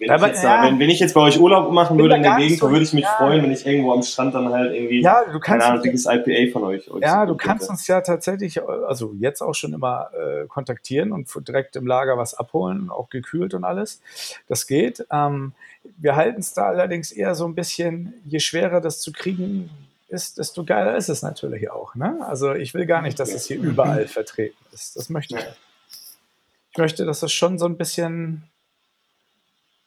wenn, Aber, ich jetzt ja. wenn, wenn ich jetzt bei euch Urlaub machen würde in der Gegend, so- würde ich mich ja. freuen, wenn ich irgendwo am Strand dann halt irgendwie ja, du kannst Ahnung, dickes IPA von euch. euch Ja, so du kannst uns ja tatsächlich, also jetzt auch schon immer äh, kontaktieren und direkt im Lager was abholen, auch gekühlt und alles. Das geht. Ähm, wir halten es da allerdings eher so ein bisschen, je schwerer das zu kriegen ist, desto geiler ist es natürlich auch. Ne? Also ich will gar nicht, dass es hier überall vertreten ist. Das möchte ich. Ich möchte, dass es schon so ein bisschen.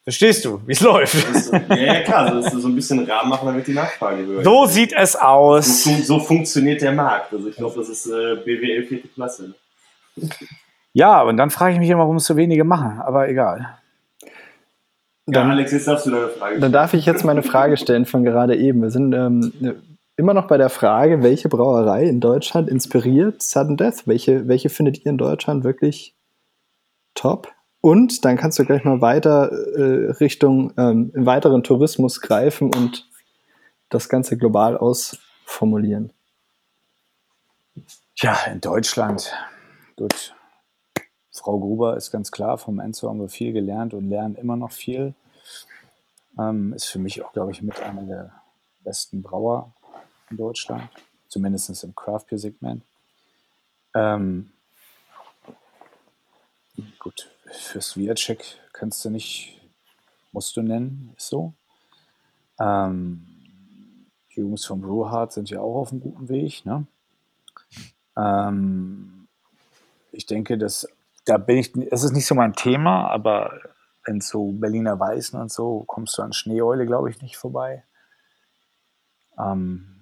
Verstehst du, wie es läuft? Das, ja, ja, klar, so, so ein bisschen Rahmen machen, damit die Nachfrage höher. So sieht es So, aus. fun so funktioniert der Markt. Also ich glaube, das ist äh, BWL vierte Klasse. Ja, und dann frage ich mich immer, warum es so wenige machen, aber egal. Ja, Dann- Alex, jetzt darfst du deine Frage Dann darf ich jetzt meine Frage stellen von gerade eben. Wir sind ähm, immer noch bei der Frage, welche Brauerei in Deutschland inspiriert Sudden Death? Welche, welche findet ihr in Deutschland wirklich top? Und dann kannst du gleich mal weiter äh, Richtung ähm, weiteren Tourismus greifen und das Ganze global ausformulieren. Ja, in Deutschland. Gut. Frau Gruber ist ganz klar, vom Enzo haben wir viel gelernt und lernen immer noch viel. Ähm, ist für mich auch, glaube ich, mit einer der besten Brauer in Deutschland, zumindest im Craft Beer Segment. Ähm, gut, fürs Viacek kannst du nicht, musst du nennen, ist so. Ähm, die Jungs vom Brewhard sind ja auch auf einem guten Weg, ne? Ähm, ich denke, dass da bin ich, es ist nicht so mein Thema, aber wenn so Berliner Weißen und so, kommst du an Schneeeule, glaube ich, nicht vorbei. Ähm,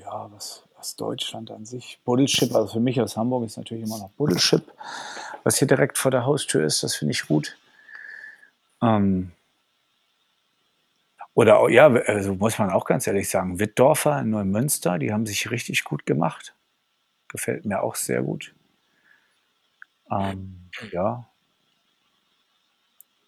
ja, was, was Deutschland an sich. Buddelschip, also für mich aus Hamburg ist natürlich immer noch Buddelschip, was hier direkt vor der Haustür ist, das finde ich gut. Ähm, oder ja, also muss man auch ganz ehrlich sagen, Wittdorfer in Neumünster, die haben sich richtig gut gemacht. Gefällt mir auch sehr gut. Ähm, ja.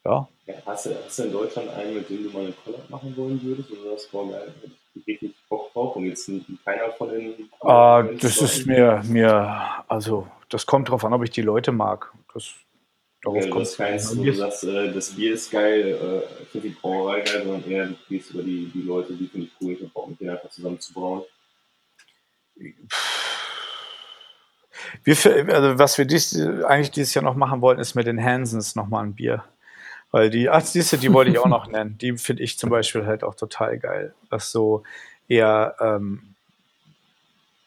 Ja. Ja hast, du, hast, du, in Deutschland einen, mit dem du mal eine Collab machen wollen würdest? Oder das war geil? Ich richtig Bock drauf und jetzt keiner von den. Uh, das ist mir, mir, also, das kommt drauf an, ob ich die Leute mag. Das, darauf ja, kommt es keins, wo du sagst, äh, das Bier ist geil, äh, ich finde die Brauerei geil, sondern eher du gehst über die, die Leute, die finde ich cool, ich habe mit denen einfach zusammen zu brauen. Wir, also was wir dies, eigentlich dieses Jahr noch machen wollten, ist mit den Hansens nochmal ein Bier. Weil die, ach, diese, die wollte ich auch noch nennen. Die finde ich zum Beispiel halt auch total geil. Was so eher ähm,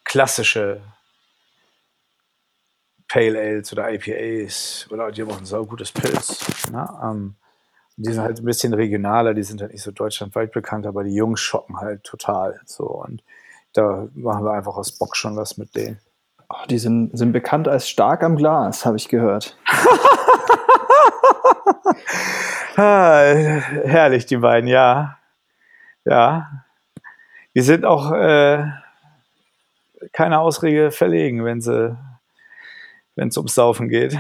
klassische Pale Ales oder IPAs oder die haben auch ein saugutes Pilz. Ne? Ähm, die sind halt ein bisschen regionaler, die sind halt nicht so deutschlandweit bekannt, aber die Jungs schocken halt total. So und da machen wir einfach aus Bock schon was mit denen. Oh, die sind, sind bekannt als stark am Glas, habe ich gehört. ah, herrlich, die beiden, ja. Ja. Die sind auch äh, keine Ausrede verlegen, wenn sie wenn es ums Saufen geht.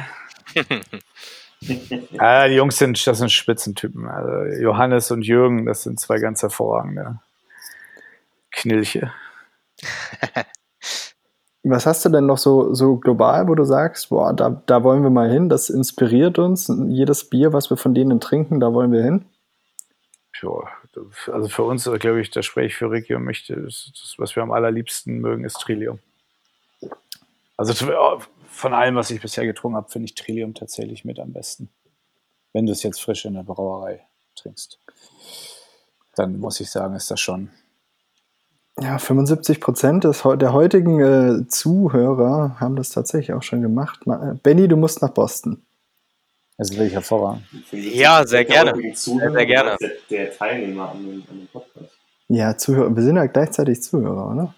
ja, die Jungs sind, das sind Spitzentypen. Also Johannes und Jürgen, das sind zwei ganz hervorragende Knilche. Was hast du denn noch so, so global, wo du sagst, boah, da, da wollen wir mal hin, das inspiriert uns. Jedes Bier, was wir von denen trinken, da wollen wir hin? Ja, also für uns, glaube ich, das spreche ich für Ricky und mich, das, das, was wir am allerliebsten mögen, ist Trillium. Also von allem, was ich bisher getrunken habe, finde ich Trillium tatsächlich mit am besten. Wenn du es jetzt frisch in der Brauerei trinkst. Dann muss ich sagen, ist das schon ja, 75 Prozent der heutigen äh, Zuhörer haben das tatsächlich auch schon gemacht. Äh, Benny, du musst nach Boston. Das will ich hervorragend. Ja, sehr gerne. Sehr, sehr gerne. Der, der Teilnehmer an dem, an dem Podcast. Ja, Zuhörer. Wir sind ja gleichzeitig Zuhörer, oder?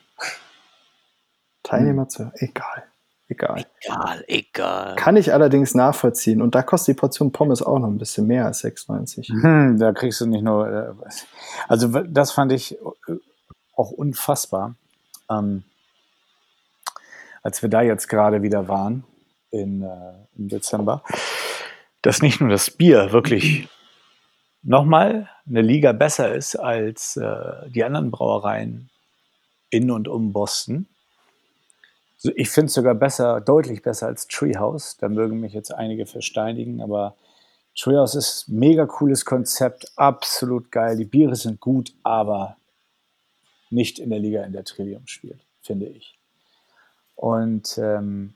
Teilnehmer, hm. Zuhörer. Egal. Egal. Egal, egal. Kann ich allerdings nachvollziehen. Und da kostet die Portion Pommes auch noch ein bisschen mehr als 6,90. Hm, da kriegst du nicht nur. Äh, also, das fand ich auch unfassbar. Ähm, als wir da jetzt gerade wieder waren in, äh, im Dezember, dass nicht nur das Bier wirklich nochmal eine Liga besser ist als äh, die anderen Brauereien in und um Boston. Ich finde es sogar besser, deutlich besser als Treehouse. Da mögen mich jetzt einige versteinigen, aber Treehouse ist mega cooles Konzept, absolut geil. Die Biere sind gut, aber nicht in der Liga, in der Trillium spielt, finde ich. Und ähm,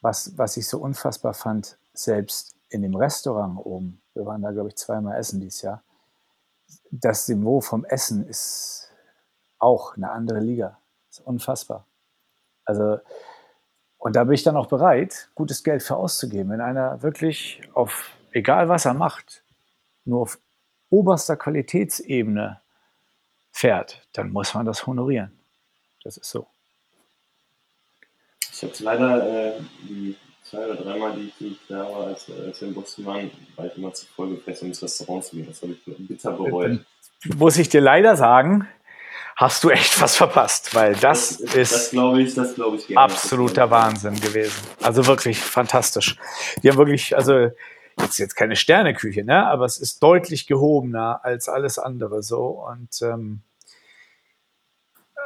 was, was ich so unfassbar fand, selbst in dem Restaurant oben, wir waren da, glaube ich, zweimal essen dieses Jahr, das Niveau vom Essen ist auch eine andere Liga. Ist unfassbar. Also, und da bin ich dann auch bereit, gutes Geld für auszugeben. Wenn einer wirklich auf, egal was er macht, nur auf oberster Qualitätsebene fährt, dann muss man das honorieren. Das ist so. Ich habe leider äh, die zwei oder dreimal, die, die ich da war, als, als wir in Boston waren, war ich immer zu voll gefressen, ins Restaurant zu gehen. Das habe ich bitter bereut. Muss ich dir leider sagen, hast du echt was verpasst, weil das, das ist das glaube ich, das glaube ich gerne. absoluter Wahnsinn gewesen. Also wirklich fantastisch. Die haben wirklich, also jetzt jetzt keine Sterneküche, ne? aber es ist deutlich gehobener als alles andere so. Und ähm,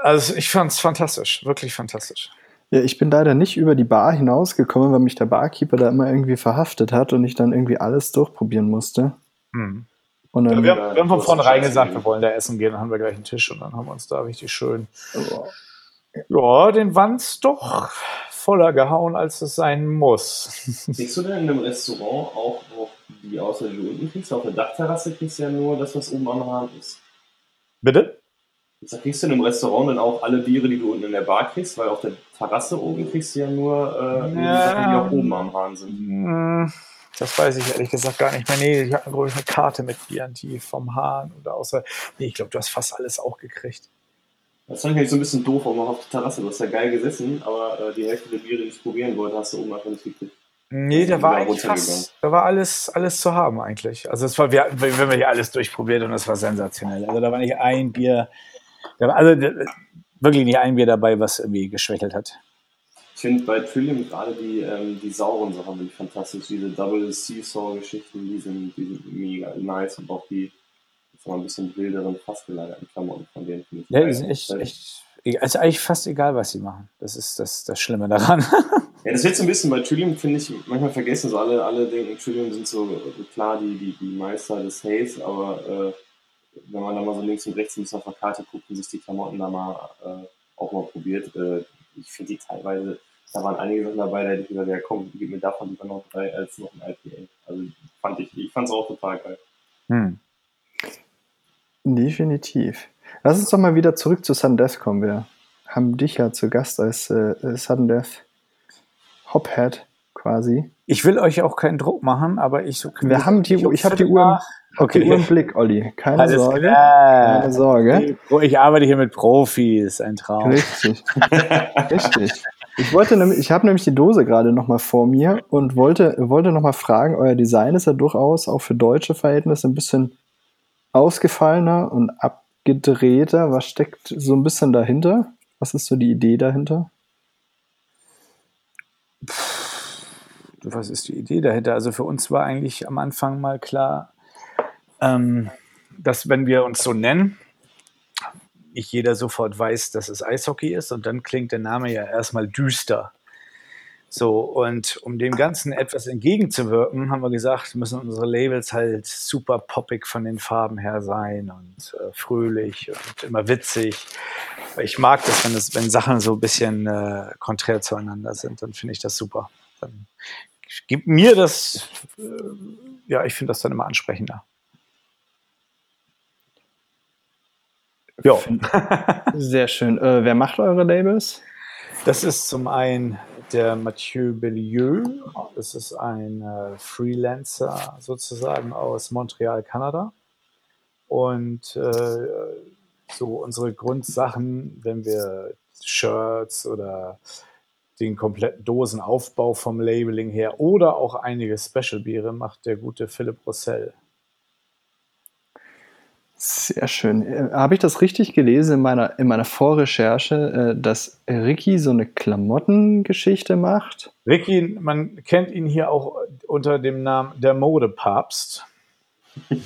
also ich fand es fantastisch, wirklich fantastisch. Ja, ich bin leider nicht über die Bar hinausgekommen, weil mich der Barkeeper da immer irgendwie verhaftet hat und ich dann irgendwie alles durchprobieren musste. Hm. Und dann, ja, wir, haben, wir haben von vornherein gesagt, wir wollen da essen gehen, dann haben wir gleich einen Tisch und dann haben wir uns da richtig schön. Ja, den Wanz doch voller gehauen, als es sein muss. Kriegst du denn in einem Restaurant auch, auch die Außer die du unten kriegst? Auf der Dachterrasse kriegst du ja nur das, was oben am Rand ist. Bitte? Da kriegst du in einem Restaurant dann auch alle Biere, die du unten in der Bar kriegst, weil auf der Terrasse oben kriegst du ja nur äh, Ja. Sachen, die auch oben am Hahn sind. Hm, Das weiß ich ehrlich gesagt gar nicht mehr. Nee, ich habe eine Karte mit Bieren, die vom Hahn oder außer. Nee, ich glaube, du hast fast alles auch gekriegt. Das fand ich eigentlich so ein bisschen doof, auch noch auf der Terrasse. Du hast ja geil gesessen, aber äh, die Hälfte der Biere, die ich probieren wollte, hast du oben einfach nicht gekriegt. Nee, da war eigentlich fast, da war alles, alles zu haben eigentlich. Also es war, wir, wir haben ja alles durchprobiert und das war sensationell. Also da war nicht ein Bier, also d- wirklich nicht ein Bier dabei, was irgendwie geschwächelt hat. Ich finde bei Trillium gerade die, ähm, die sauren Sachen finde ich fantastisch. Diese Double Seesaw-Geschichten, die sind, die sind mega nice und auch die mal ein bisschen wilderen, fast gelagerten Klamotten von denen finde ich. Ja, die sind echt, echt, also eigentlich fast egal, was sie machen. Das ist das, das Schlimme daran. Ja, das wird so ein bisschen bei Trillium, finde ich, manchmal vergessen so alle, alle denken, Trillium sind so klar die, die, die Meister des Haze, aber äh, wenn man da mal so links und rechts ein bisschen auf der Karte guckt und sich die Klamotten da mal äh, auch mal probiert, äh, ich finde die teilweise, da waren einige Sachen dabei, da hätte ich gesagt, ja komm, gib mir davon lieber noch drei als noch ein IPA. Also fand ich, ich fand es auch total geil. Hm. Definitiv. Lass uns doch mal wieder zurück zu Sudden Death kommen. Wir haben dich ja zu Gast als äh, Sudden Death Hophead quasi. Ich will euch auch keinen Druck machen, aber ich so Wir haben die, ich habe die Uhr, die Okay. Uhr im Blick, Olli. Keine Alles Sorge. klar. Keine Sorge. Ich arbeite hier mit Profis, ein Traum. Richtig. Richtig. Ich wollte nämlich, ich habe nämlich die Dose gerade noch mal vor mir und wollte, wollte noch mal fragen, euer Design ist ja durchaus auch für deutsche Verhältnisse ein bisschen ausgefallener und abgedrehter. Was steckt so ein bisschen dahinter? Was ist so die Idee dahinter? was ist die Idee dahinter? Also für uns war eigentlich am Anfang mal klar, ähm, dass wenn wir uns so nennen, nicht jeder sofort weiß, dass es Eishockey ist und dann klingt der Name ja erstmal düster. So, und um dem Ganzen etwas entgegenzuwirken, haben wir gesagt, müssen unsere Labels halt super poppig von den Farben her sein und äh, fröhlich und immer witzig. Ich mag das, wenn, es, wenn Sachen so ein bisschen äh, konträr zueinander sind, dann finde ich das super. Dann gibt mir das, äh, ja, ich finde das dann immer ansprechender. Ja, Sehr schön. Äh, wer macht eure Labels? das ist zum einen der Mathieu Bellieu. Das ist ein äh, Freelancer sozusagen aus Montreal, Kanada. Und äh, so unsere Grundsachen, wenn wir Shirts oder den kompletten Dosenaufbau vom Labeling her oder auch einige Special-Biere macht der gute Philipp Rossell. Sehr schön. Äh, Habe ich das richtig gelesen in meiner, in meiner Vorrecherche, äh, dass Ricky so eine Klamottengeschichte macht? Ricky, man kennt ihn hier auch unter dem Namen der Modepapst.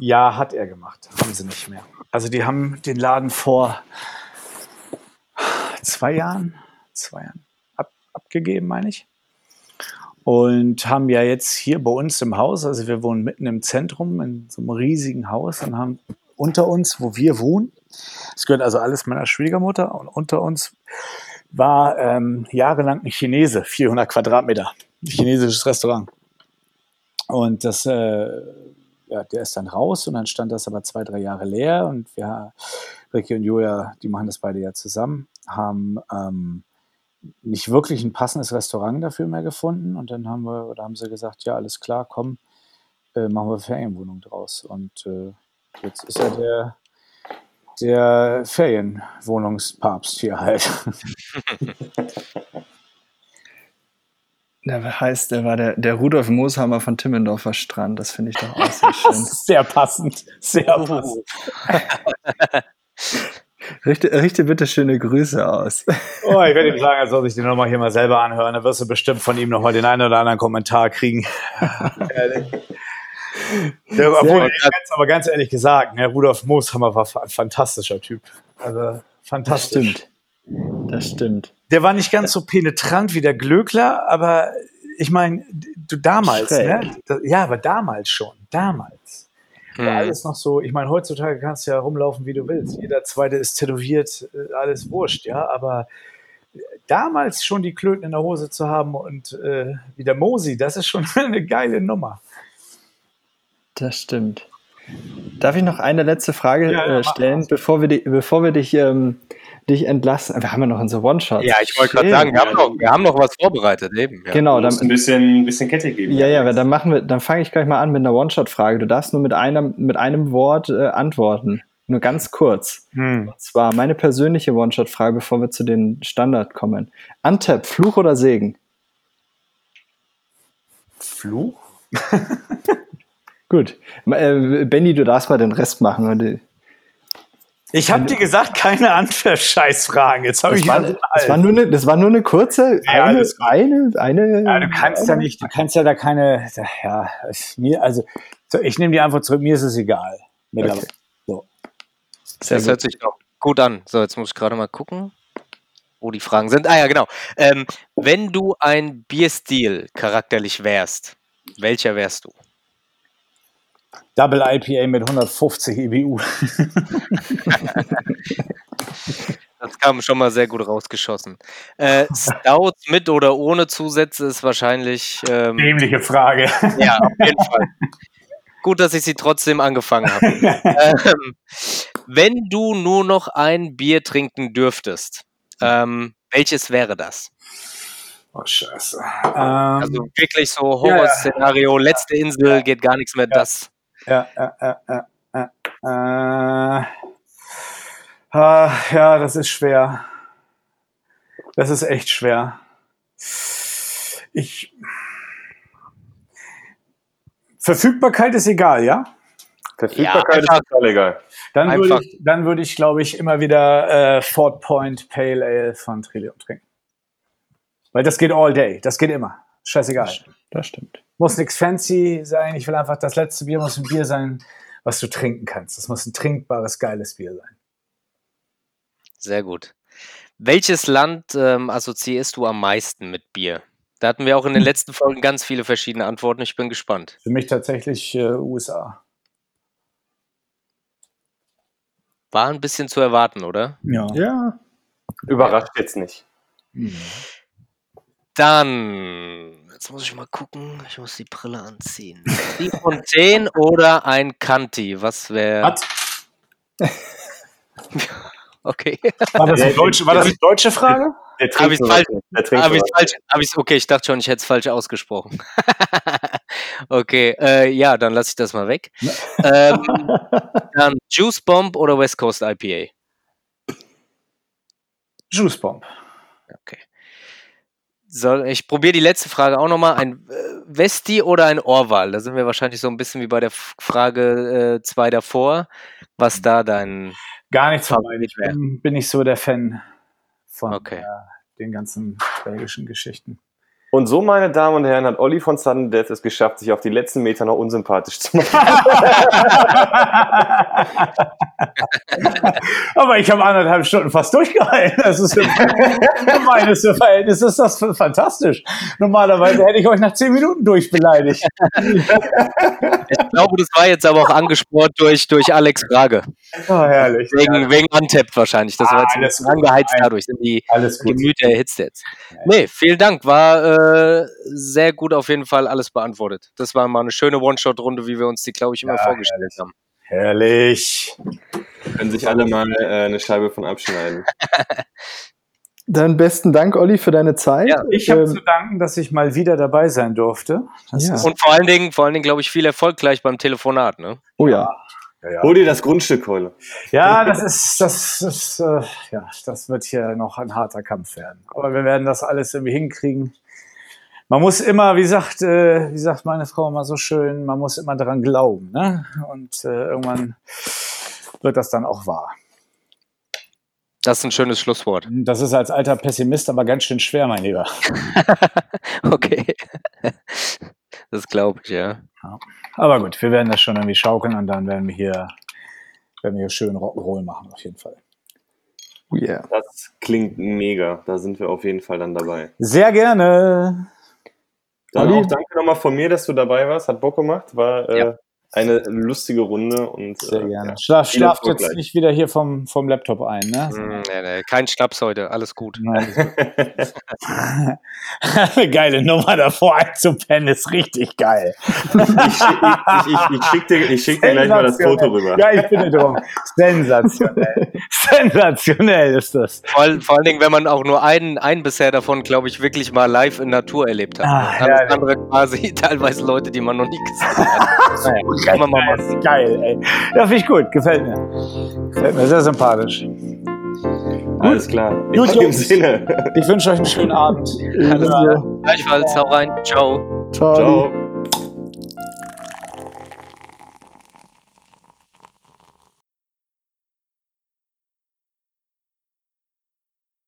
ja, hat er gemacht. Haben sie nicht mehr. Also die haben den Laden vor zwei Jahren, zwei Jahren ab, abgegeben, meine ich. Und haben ja jetzt hier bei uns im Haus, also wir wohnen mitten im Zentrum in so einem riesigen Haus und haben unter uns, wo wir wohnen, es gehört also alles meiner Schwiegermutter und unter uns war ähm, jahrelang ein Chinese, 400 Quadratmeter, ein chinesisches Restaurant. Und das, äh, ja, der ist dann raus und dann stand das aber zwei, drei Jahre leer und wir, Ricky und Julia, die machen das beide ja zusammen, haben ähm, nicht wirklich ein passendes Restaurant dafür mehr gefunden und dann haben wir, oder haben sie gesagt, ja, alles klar, komm, äh, machen wir Ferienwohnung draus. Und äh, jetzt ist er der, der Ferienwohnungspapst hier halt. Der heißt, der war der, der Rudolf Mooshammer von Timmendorfer Strand. Das finde ich doch auch sehr schön. Sehr passend, sehr passend. Richte, richte bitte schöne Grüße aus. Oh, ich werde ihm sagen, er soll sich den nochmal hier mal selber anhören. Dann wirst du bestimmt von ihm nochmal den einen oder anderen Kommentar kriegen. Der, obwohl, ich jetzt aber ganz ehrlich gesagt, ne, Rudolf Mooshammer war ein fantastischer Typ. Also Das fantastisch. stimmt. Das stimmt. Der war nicht ganz so penetrant wie der Glöckler, aber ich meine, du damals, Schräg. ne? Ja, aber damals schon. Damals. War Hm. alles noch so, ich meine, heutzutage kannst du ja rumlaufen, wie du willst. Jeder zweite ist tätowiert, äh, alles wurscht, ja, aber damals schon die Klöten in der Hose zu haben und äh, wie der Mosi, das ist schon eine geile Nummer. Das stimmt. Darf ich noch eine letzte Frage Ja, ja, äh, stellen, bevor wir, die, bevor wir dich, ähm, dich entlassen? Wir haben ja noch unsere One-Shots. Ja, ich wollte gerade sagen, wir haben, noch, wir haben noch was vorbereitet, eben. Ja. Genau, Du musst ein dann, bisschen, ein bisschen Kette geben. ja, ja, dann machen wir, dann fange ich gleich mal an mit einer One-Shot-Frage. Du darfst nur mit einem, mit einem Wort äh, antworten. Nur ganz kurz. Hm. Und zwar meine persönliche One-Shot-Frage, bevor wir zu den Standard kommen. Antep, Fluch oder Segen? Fluch? Gut. Äh, Benny, du darfst mal den Rest machen. Ich habe dir gesagt, keine Antwort-Scheißfragen. Jetzt habe Das ich war, wieder das, war nur eine, das war nur eine kurze, Ja, eine, eine, eine. Ja, du kannst ja nicht, du kannst ja da keine, ja, es- mir, also, so, ich nehme die Antwort zurück, mir ist es egal. Okay. So. Das gut. hört sich doch gut an. So, jetzt muss ich gerade mal gucken, wo die Fragen sind. Ah ja, genau. Ähm, wenn du ein Bierstil charakterlich wärst, welcher wärst du? Double IPA mit 150 EBU. Das kam schon mal sehr gut rausgeschossen. Äh, Stout mit oder ohne Zusätze ist wahrscheinlich. Ähm, Dämliche Frage. ja, auf jeden Fall. Gut, dass ich sie trotzdem angefangen habe. ähm, wenn du nur noch ein Bier trinken dürftest, ähm, welches wäre das? Oh, scheiße. Also Ähm, wirklich so ja, ja. Horrorszenario, letzte Insel, geht gar nichts mehr. Das. ja, ja, ja, ja, ja. Äh, ah, ja, das ist schwer. Das ist echt schwer. Ich. Verfügbarkeit ist egal, ja? Verfügbarkeit Ja, ist total egal. Dann würde ich, dann würde ich, glaube ich, immer wieder äh, Fort Point Pale Ale von Trillium trinken. Weil das geht all day. Das geht immer. Scheißegal. Das stimmt. Muss nichts fancy sein. Ich will einfach, das letzte Bier muss ein Bier sein, was du trinken kannst. Das muss ein trinkbares, geiles Bier sein. Sehr gut. Welches Land ähm, assoziierst du am meisten mit Bier? Da hatten wir auch in den letzten Folgen ganz viele verschiedene Antworten. Ich bin gespannt. Für mich tatsächlich äh, USA. War ein bisschen zu erwarten, oder? Ja. Ja. Überrascht jetzt nicht. Dann, jetzt muss ich mal gucken. Ich muss die Brille anziehen. Die Fontaine oder ein Kanti? Was wäre. Okay. War das, eine deutsche, war das eine deutsche Frage? Falsch- Habe ich was. falsch? Hab ich's, okay, ich dachte schon, ich hätte es falsch ausgesprochen. okay, äh, ja, dann lasse ich das mal weg. ähm, dann Juice Bomb oder West Coast IPA? Juice Bomb. Soll, ich probiere die letzte Frage auch nochmal. Ein äh, Westi oder ein Orwal? Da sind wir wahrscheinlich so ein bisschen wie bei der Frage 2 davor. Was da dein. Gar nichts. Favorit Ich bin, bin nicht so der Fan von Okay. äh, den ganzen belgischen Geschichten. Und so, meine Damen und Herren, hat Olli von Sudden Death es geschafft, sich auf die letzten Meter noch unsympathisch zu machen. Aber ich habe anderthalb Stunden fast durchgehalten. Das ist für meines Verhältnis ist das fantastisch. Normalerweise hätte ich euch nach zehn Minuten durchbeleidigt. Ich glaube, das war jetzt aber auch angespornt durch, durch Alex Frage. Oh, herrlich. Wegen, wegen Untapped wahrscheinlich. Das war Ah, jetzt alles bisschen gut. angeheizt dadurch. Sind die Alles gut. Gemüter erhitzt jetzt. Nee, vielen Dank. War äh, sehr gut auf jeden Fall alles beantwortet. Das war mal eine schöne One-Shot-Runde, wie wir uns die, glaube ich, immer Ja, vorgestellt haben. Herrlich. Können sich alle mal äh, eine Scheibe von abschneiden. Dann besten Dank, Olli, für deine Zeit. Ja, Ich habe Ähm, zu danken, dass ich mal wieder dabei sein durfte. Das Ja. ist, Und vor allen Dingen, vor allen Dingen, glaube ich, viel Erfolg gleich beim Telefonat. Ne? oh ja. ja, ja. Hol dir das Grundstück, Keule. ja, das ist, das ist, äh, ja, das wird hier noch ein harter Kampf werden. Aber wir werden das alles irgendwie hinkriegen. Man muss immer, wie sagt, äh, wie sagt meine Frau immer so schön, man muss immer daran glauben, ne? Und äh, irgendwann wird das dann auch wahr. Das ist ein schönes Schlusswort. Das ist als alter Pessimist aber ganz schön schwer, mein Lieber. Okay. Das glaube ich, ja. Aber gut, wir werden das schon irgendwie schaukeln und dann werden wir hier, werden wir hier schön Rock'n'Roll machen, auf jeden Fall. Oh yeah. Das klingt mega. Da sind wir auf jeden Fall dann dabei. Sehr gerne. Dann Olli? auch danke nochmal von mir, dass du dabei warst. Hat Bock gemacht. War äh. Eine lustige Runde und Sehr äh, gerne. ja. Schlaf, schlaft jetzt gleich. nicht wieder hier vom, vom Laptop ein, ne? Hm, nee, nee, kein Schnaps heute, alles gut. Nein. Eine geile Nummer davor einzupennen ist richtig geil. ich, ich, ich, ich schicke dir, ich schick dir gleich mal das Foto rüber. Ja, ich bitte drum. Sensationell. Sensationell ist das. Vor, all- vor allen Dingen, wenn man auch nur einen, einen bisher davon, glaube ich, wirklich mal live in Natur erlebt hat. Ah, herrlich. andere quasi teilweise Leute, die man noch nie gesehen hat. Kann man mal Geil, machen. geil, ey. Ja, finde ich gut. Gefällt mir. Gefällt mir sehr sympathisch. Alles klar. In Gut, Jungs. Sinne. Ich wünsche euch einen schönen Abend. Ebenso. Gleichfalls, hau rein, ciao. Ciao. Ciao.